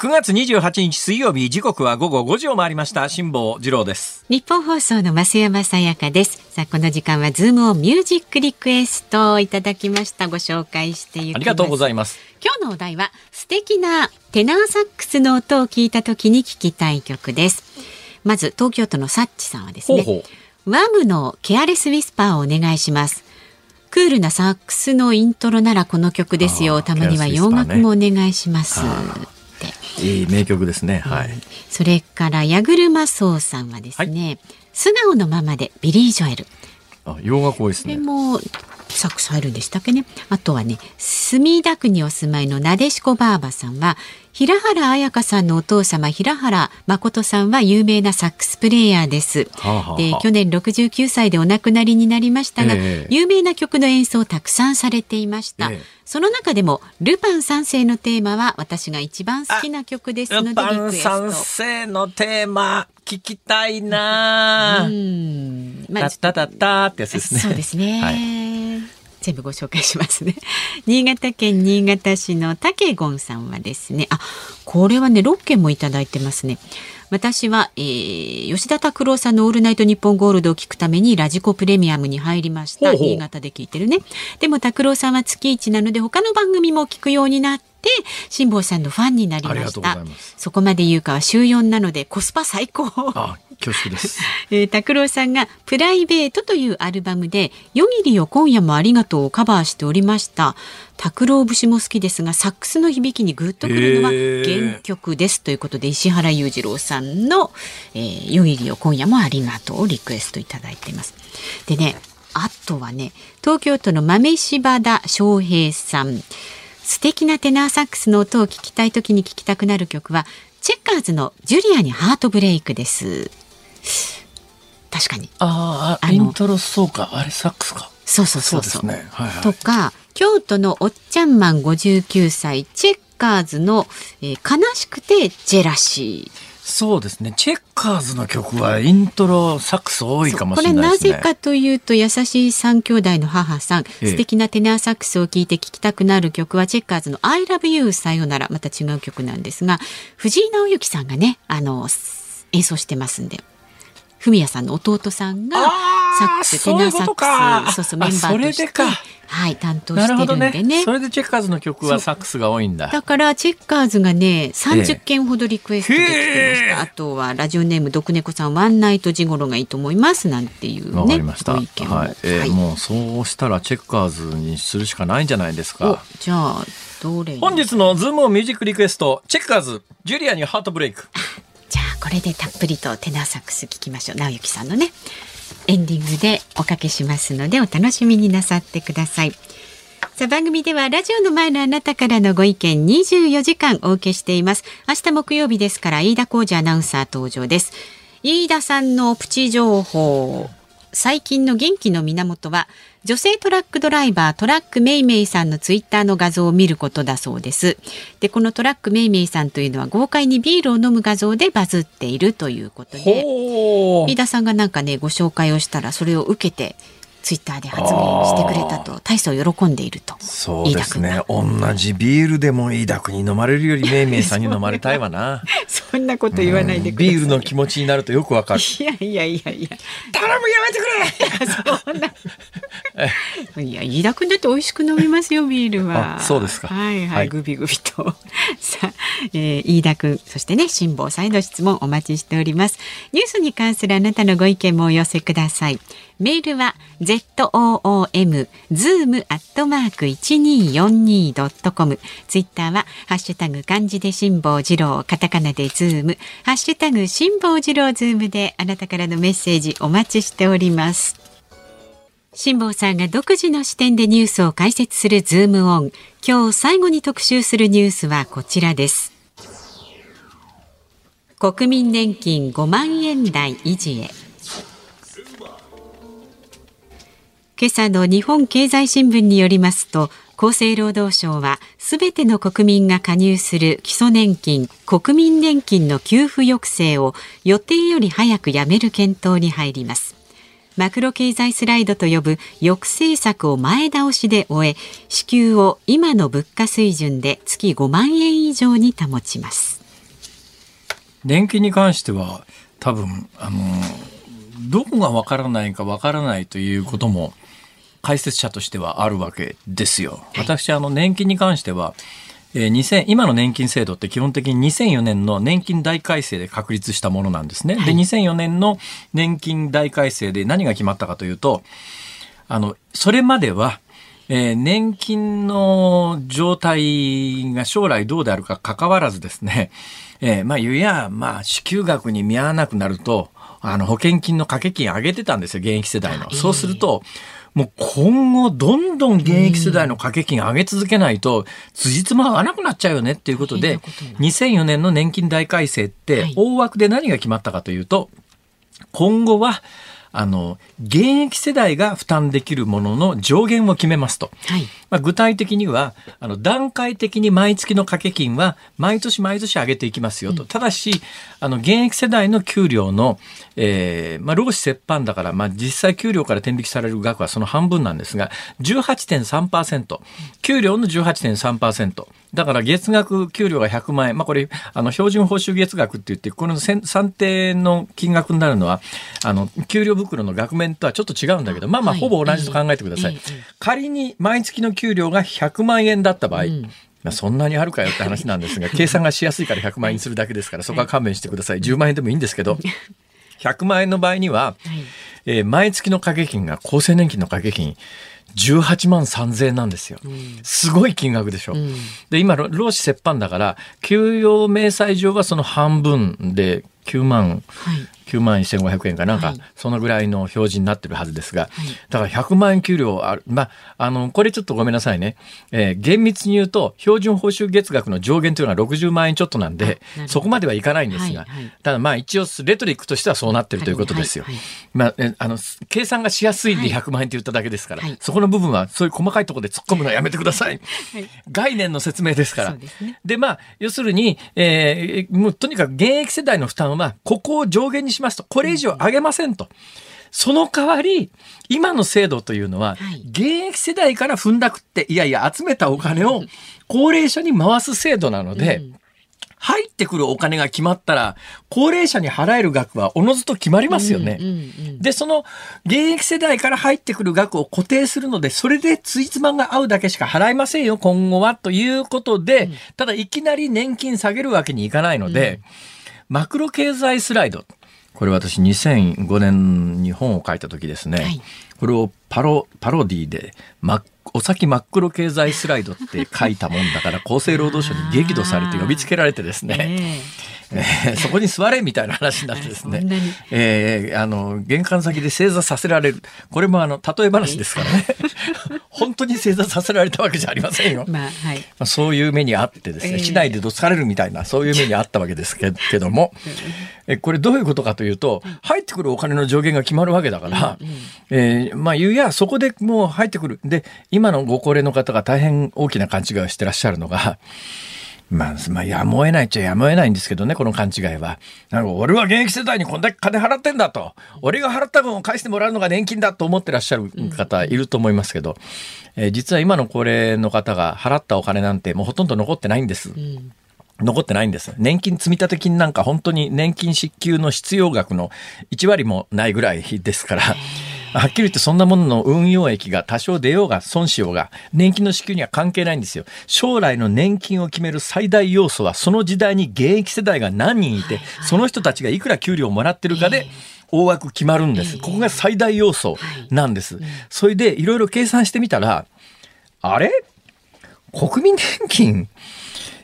[SPEAKER 2] 9月28日水曜日時刻は午後5時を回りました。辛坊治郎です。
[SPEAKER 1] ニッポン放送の増山さやかです。さあこの時間はズームオンミュージックリクエストをいただきました。ご紹介してい
[SPEAKER 2] ありがとうございます。
[SPEAKER 1] 今日のお題は素敵なテナーサックスの音を聞いた時に聞きたい曲です。まず東京都のサッチさんはですねワムのケアレスウィスパーをお願いします。クールなサックスのイントロならこの曲ですよ。たまには洋楽もお願いします、
[SPEAKER 2] いい名曲ですね。はい。
[SPEAKER 1] それから矢車荘さんはですね、はい、素顔のままでビリー・ジョエル。
[SPEAKER 2] あ、洋楽多いですね。
[SPEAKER 1] でもサックス入るんでしたっけね？あとはね、墨田区にお住まいのなでしこばあばさんは、平原綾香さんのお父様平原誠さんは有名なサックスプレーヤーです。はあはあ、で去年69歳でお亡くなりになりましたが、えー、有名な曲の演奏をたくさんされていました。えー、その中でもルパン三世のテーマは私が一番好きな曲ですのでル
[SPEAKER 2] パン三世のテーマ聞きたいな。うん、まあ、タタタってやつですね。
[SPEAKER 1] そうですね。はい全部ご紹介しますね。[laughs] 新潟県新潟市の竹ゴンさんはですね、あ、これはね、6件もいただいてますね。私は、えー、吉田拓郎さんのオールナイトニッポンゴールドを聞くためにラジコプレミアムに入りました。新潟で聞いてるね。でも拓郎さんは月一なので他の番組も聞くようになって、辛坊さんのファンになりましたそこまで言うかは週4なのでコスパ最高
[SPEAKER 2] あ恐縮です。[laughs]
[SPEAKER 1] えー、拓郎さんがプライベートというアルバムで夜霧を今夜もありがとうをカバーしておりました。拓郎節も好きですがサックスの響きにグッとくるのは原曲ですということで石原裕次郎さんの、えー、夜霧を今夜もありがとうをリクエストいただいています。でね、あとはね、東京都の豆柴田翔平さん。素敵なテナーサックスの音を聞きたい時に聞きたくなる曲はチェッカーズのジュリアにハートブレイクです。確かに。
[SPEAKER 2] ああ、イントロそうか。あれサックスか。
[SPEAKER 1] そうそうそうそう。ねはいはい、とか、京都のおっちゃんマン59歳、チェッカーズの、えー、悲しくてジェラシー。
[SPEAKER 2] そうですね。チェッカーズの曲はイントロサックス多いかもしれない
[SPEAKER 1] ですね。これなぜかというと、優しい三兄弟の母さん、ええ、素敵なテナーサックスを聴いて聴きたくなる曲はチェッカーズの I love you さよなら、また違う曲なんですが、藤井直之さんがね、あの、演奏してますんで、フミヤさんの弟さんがサックステナーサックスそうそうメンバーとしてはい担当してるんでね、ね、
[SPEAKER 2] それでチェッカーズの曲はサックスが多いんだ。
[SPEAKER 1] だからチェッカーズがね30件ほどリクエストできてました、あとはラジオネーム毒猫さんワンナイトジゴロがいいと思いますなんていうねわかりました。ご意見
[SPEAKER 2] はい、えー、はい、もうそうしたらチェッカーズにするしかないんじゃないですか。
[SPEAKER 1] じゃあどれ
[SPEAKER 2] 本日のズームミュージックリクエストチェッカーズジュリアにハートブレイク [laughs]
[SPEAKER 1] これでたっぷりとテナーサックス聞きましょう。直之さんのね。エンディングでおかけしますのでお楽しみになさってください。さあ番組ではラジオの前のあなたからのご意見24時間お受けしています。明日木曜日ですから飯田浩二アナウンサー登場です。飯田さんのプチ情報。最近の元気の源は女性トラックドライバートラックメイメイさんのツイッターの画像を見ることだそうです。でこのトラックメイメイさんというのは豪快にビールを飲む画像でバズっているということで飯田さんがなんかねご紹介をしたらそれを受けてツイッターで発言してくれたと大層喜んでいると
[SPEAKER 2] そうですね。同じビールでも飯田君に飲まれるよりめいめいさんに飲まれたいわな。[laughs]
[SPEAKER 1] そんなこと言わないで
[SPEAKER 2] ビールの気持ちになるとよくわかる。
[SPEAKER 1] いやいやいやいや。
[SPEAKER 2] 頼むやめてくれ。そんな。[laughs]
[SPEAKER 1] いや飯田君だって美味しく飲みますよビールは。
[SPEAKER 2] そうですか。
[SPEAKER 1] はいはい、はい、グビグビと。[laughs] さあ、えー、飯田君そしてね辛坊さんへの質問お待ちしております。ニュースに関するあなたのご意見もお寄せくださいメールは zoom zoom アットマーク一二四二ドットコム。ツイッターはハッシュタグ漢字で辛坊治郎カタカナでズームハッシュタグ辛坊治郎ズームであなたからのメッセージお待ちしております。辛坊さんが独自の視点でニュースを解説するズームオン。今日最後に特集するニュースはこちらです。国民年金5万円台維持へ。今朝の日本経済新聞によりますと厚生労働省はすべての国民が加入する基礎年金国民年金の給付抑制を予定より早くやめる検討に入ります。マクロ経済スライドと呼ぶ抑制策を前倒しで終え支給を今の物価水準で月5万円以上に保ちます。
[SPEAKER 2] 年金に関しては多分あのどこがわからないかわからないということも解説者としてはあるわけですよ。私、あの、年金に関しては、えー、2000今の年金制度って基本的に2004年の年金大改正で確立したものなんですね。はい、で、2004年の年金大改正で何が決まったかというと、あの、それまでは、えー、年金の状態が将来どうであるか関わらずですね、えー、まあ、言うや、まあ、支給額に見合わなくなると、あの、保険金の掛け金上げてたんですよ、現役世代の。そうすると、もう今後どんどん現役世代の掛け金上げ続けないと、辻褄合わなくなっちゃうよねっていうことで、2004年の年金大改正って、大枠で何が決まったかというと、今後は、あの、現役世代が負担できるものの上限を決めますと。はい、まあ、具体的には、あの、段階的に毎月の掛け金は毎年毎年上げていきますよと。うん、ただし、あの、現役世代の給料の、えー、まあ、労使折半だから、まあ、実際給料から転引きされる額はその半分なんですが、18.3%、給料の18.3%、だから月額給料が100万円、まあ、これ、あの、標準報酬月額って言って、この算定の金額になるのは、あの、給料袋の額面とはちょっと違うんだけど、まあまあ、ほぼ同じと考えてください。仮に毎月の給料が100万円だった場合、まあ、そんなにあるかよって話なんですが、[laughs] 計算がしやすいから100万円にするだけですから、そこは勘弁してください。10万円でもいいんですけど、[laughs] 100万円の場合には、えー、毎月の掛け金が厚生年金の掛け金、18万3000円なんですよ。すごい金額でしょ。うん、で、今、労使折半だから、給与明細上はその半分で9万、はい、9万1500円かなんか、そのぐらいの表示になってるはずですが、だから100万円給料ある、まあ、あの、これちょっとごめんなさいね。えー、厳密に言うと、標準報酬月額の上限というのは60万円ちょっとなんで、そこまではいかないんですが、はいはい、ただまあ一応レトリックとしてはそうなってるということですよ。まあ、あの、計算がしやすいんで100万円って言っただけですから、そこの部分はそういう細かいところで突っ込むのはやめてください。概念の説明ですから。で、ね、まあ、要するに、えー、もうとにかく現役世代の負担は、ここを上限にしますと、これ以上上げませんと。その代わり、今の制度というのは、現役世代から踏んだくって、いやいや、集めたお金を高齢者に回す制度なので、入ってくるお金が決まったら、高齢者に払える額はおのずと決まりますよね。で、その現役世代から入ってくる額を固定するので、それでついつまが合うだけしか払いませんよ、今後は。ということで、ただいきなり年金下げるわけにいかないので、マクロ経済スライド。これ私2005年に本を書いた時ですね、はい、これをパロパロディで真お先真っ黒経済スライドって書いたもんだから厚生労働省に激怒されて呼びつけられてですね、えー、そこに座れみたいな話になってですね、えー、あの玄関先で正座させられる。これもあの例え話ですからね。[laughs] 本当に正座させられたわけじゃありませんよ、まあはい、まあ、そういう目にあってですね、えー、市内でどつかれるみたいなそういう目にあったわけですけけども、えこれどういうことかというと入ってくるお金の上限が決まるわけだから、うんうん、えー、まあ言うやそこでもう入ってくる。で今のご高齢の方が大変大きな勘違いをしてらっしゃるのがまあ、まあ、やむを得ないっちゃやむを得ないんですけどね、この勘違いは。なんか、俺は現役世代にこんだけ金払ってんだと。俺が払った分を返してもらうのが年金だと思ってらっしゃる方いると思いますけど、うん、えー、実は今の高齢の方が払ったお金なんてもうほとんど残ってないんです。うん残ってないんです。年金積立金なんか本当に年金支給の必要額の1割もないぐらいですから、はっきり言ってそんなものの運用益が多少出ようが損しようが年金の支給には関係ないんですよ。将来の年金を決める最大要素はその時代に現役世代が何人いて、その人たちがいくら給料をもらってるかで、大枠決まるんです。ここが最大要素なんです。それでいろいろ計算してみたら、あれ？国民年金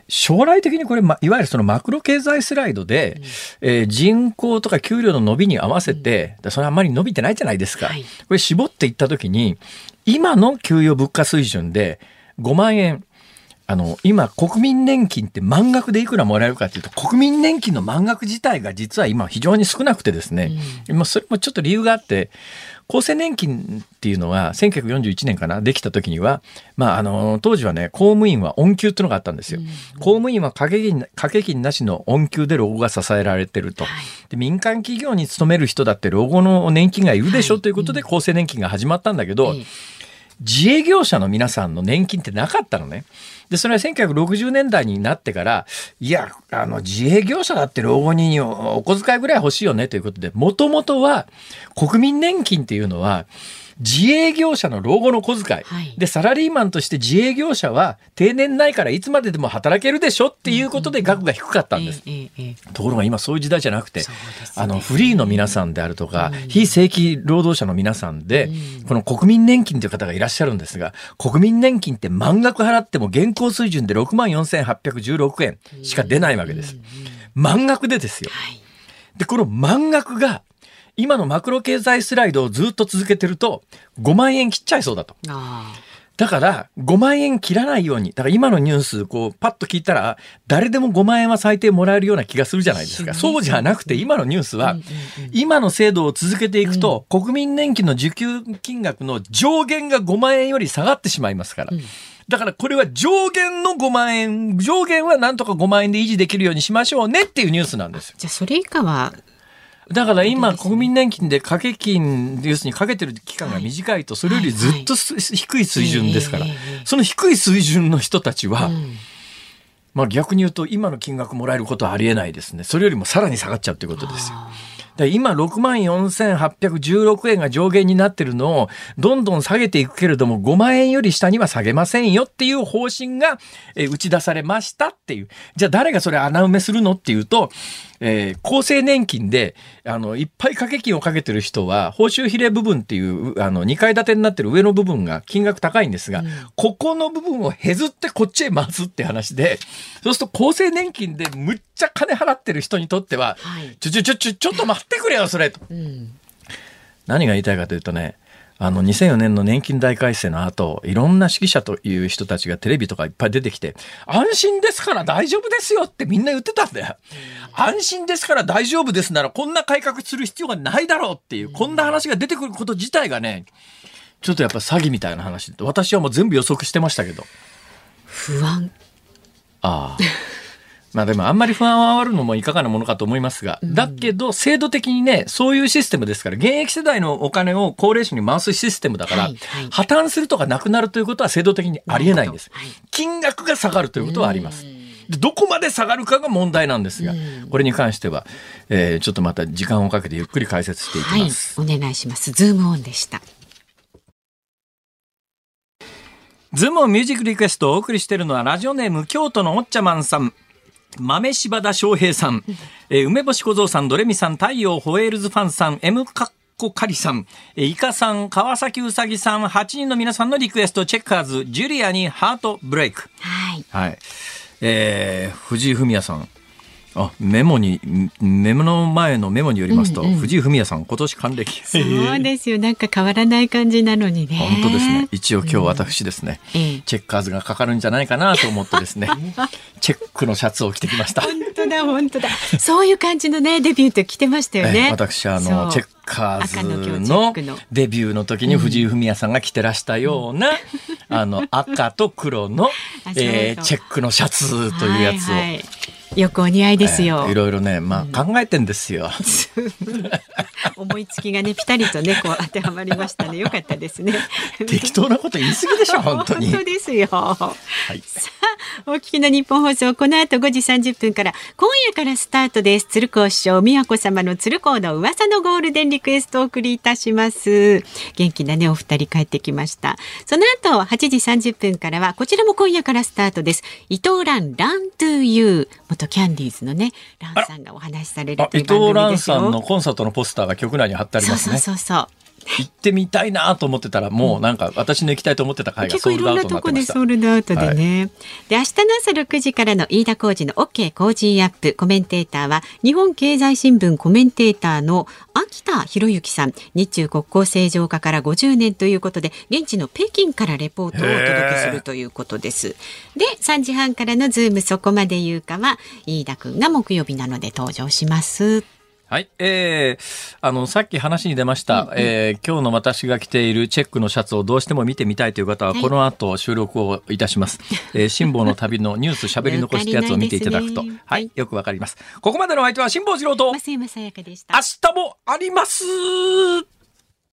[SPEAKER 2] 将来的にこれ、ま、いわゆるそのマクロ経済スライドで、うん、えー、人口とか給料の伸びに合わせて、うん、それあんまり伸びてないじゃないですか。はい、これ絞っていったときに、今の給与物価水準で5万円、あの、今、国民年金って満額でいくらもらえるかというと、国民年金の満額自体が実は今非常に少なくてですね、うん、それもちょっと理由があって、厚生年金っていうのは1941年かなできた時には、まあ、あの当時はね公務員は恩給っていうのがあったんですよ。公務員は掛け金掛け金なしの恩給で老後が支えられてると、で民間企業に勤める人だって老後の年金がいるでしょということで厚生年金が始まったんだけど、自営業者の皆さんの年金ってなかったのね。で、それは1960年代になってから、いや、あの、自営業者だって老後にお小遣いぐらい欲しいよねということで、もともとは国民年金っていうのは、自営業者の老後の小遣い、はい、でサラリーマンとして自営業者は定年ないからいつまででも働けるでしょっていうことで額が低かったんです、ところが今そういう時代じゃなくて、ね、あのフリーの皆さんであるとか、うん、非正規労働者の皆さんで、うん、この国民年金という方がいらっしゃるんですが国民年金って満額払っても現行水準で6万4816円しか出ないわけです、満額でですよ、はい、でこの満額が今のマクロ経済スライドをずっと続けてると5万円切っちゃいそうだと。だから5万円切らないようにだから今のニュースこうパッと聞いたら誰でも5万円は最低もらえるような気がするじゃないですか。そうじゃなくて今のニュースは今の制度を続けていくと国民年金の受給金額の上限が5万円より下がってしまいますから。だからこれは上限の5万円、上限はなんとか5万円で維持できるようにしましょうねっていうニュースなんです
[SPEAKER 1] じゃあそれ以下は
[SPEAKER 2] だから今、国民年金で掛け金、要するにかけてる期間が短いと、それよりずっと低い水準ですから、その低い水準の人たちは、まあ逆に言うと、今の金額もらえることはありえないですね。それよりもさらに下がっちゃうということですよ。で今6万4816円が上限になってるのをどんどん下げていくけれども5万円より下には下げませんよっていう方針が打ち出されましたっていう。じゃあ誰がそれ穴埋めするのっていうと、えー、厚生年金であのいっぱい掛け金をかけてる人は報酬比例部分っていうあの2階建てになってる上の部分が金額高いんですが、うん、ここの部分を削ってこっちへ回すって話でそうすると厚生年金でむっちゃ金払ってる人にとっては、はい、ちょちょちょちょちょっと待ってくれよそれと、うん、何が言いたいかというとねあの2004年の年金大改正の後いろんな指揮者という人たちがテレビとかいっぱい出てきて安心ですから大丈夫ですよってみんな言ってたんだよ。安心ですから大丈夫ですならこんな改革する必要がないだろうっていうこんな話が出てくること自体がねちょっとやっぱ詐欺みたいな話私はもう全部予測してましたけど。
[SPEAKER 1] 不安。
[SPEAKER 2] ああまあでもあんまり不安を煽るのもいかがなものかと思いますが、だけど制度的にね、そういうシステムですから、現役世代のお金を高齢者に回すシステムだから、破綻するとかなくなるということは制度的にありえないんです。はい、金額が下がるということはあります。どこまで下がるかが問題なんですが、これに関しては、えー、ちょっとまた時間をかけてゆっくり解説していきます。
[SPEAKER 1] はい、お願いします。ズームオンでした。
[SPEAKER 2] ズームオンミュージックリクエストをお送りしているのはラジオネーム京都のおっちゃまんさん。豆柴田翔平さん、[laughs] えー、梅干し小僧さん、ドレミさん、太陽ホエールズファンさん、M カッコカリさん、えー、イカさん、川崎うさぎさん、8人の皆さんのリクエスト、チェッカーズ、ジュリアにハートブレイク。
[SPEAKER 1] はい。
[SPEAKER 2] はい。えー、藤井フミヤさん。あメモにメモの前のメモによりますと、うんうん、藤井フミヤさん今年還暦。
[SPEAKER 1] そうですよ。なんか変わらない感じなのにね。
[SPEAKER 2] 本当ですね。一応今日私ですね、うん、チェッカーズがかかるんじゃないかなと思ってですね [laughs] チェックのシャツを着てきました。
[SPEAKER 1] 本当だ本当だ。そういう感じのねデビューって着てましたよね。
[SPEAKER 2] 私あのチェッカーズのデビューの時に藤井フミヤさんが着てらしたような、あの、赤と黒の、[laughs] えー、チェックのシャツというやつを。はいはい
[SPEAKER 1] よくお似合いですよ。
[SPEAKER 2] えー、いろいろね、まあ、考えてんですよ。[laughs]
[SPEAKER 1] 思いつきがね、ぴたりとね、こう当てはまりましたね。よかったですね。[laughs]
[SPEAKER 2] 適当なこと言い過ぎでしょ、本当に。
[SPEAKER 1] 本当ですよ。はい、さあ、お聞きの日本放送、この後5時30分から、今夜からスタートです。鶴光師匠、宮子様の鶴光の噂のゴールデンリクエストをお送りいたします。元気なね、お二人帰ってきました。その後、8時30分からは、こちらも今夜からスタートです。伊藤蘭、ラントゥーユー。元キャンディーズのね、ランさんがお話しされる
[SPEAKER 2] 伊藤蘭さんのコンサートのポスターが局内に貼ってありますね。
[SPEAKER 1] そうそうそう
[SPEAKER 2] 行ってみたいなと思ってたらもうなんか私の行きたいと思ってた会がソールドアウトになってました。
[SPEAKER 1] sold out でね。はい、で明日の朝6時からの飯田浩二の OK 工事アップコメンテーターは日本経済新聞コメンテーターの秋田浩之さん日中国交正常化から50年ということで現地の北京からレポートをお届けするということです。で3時半からのズームそこまで言うかは飯田くんが木曜日なので登場します。
[SPEAKER 2] はい。えー、あの、さっき話に出ました、うんうん、えー、今日の私が着ているチェックのシャツをどうしても見てみたいという方は、この後収録をいたします。はい、えー、辛坊の旅のニュース喋り残したやつを見ていただくと、ね、はい、よくわかります。ここまでの相手は辛坊治郎と。明日もあります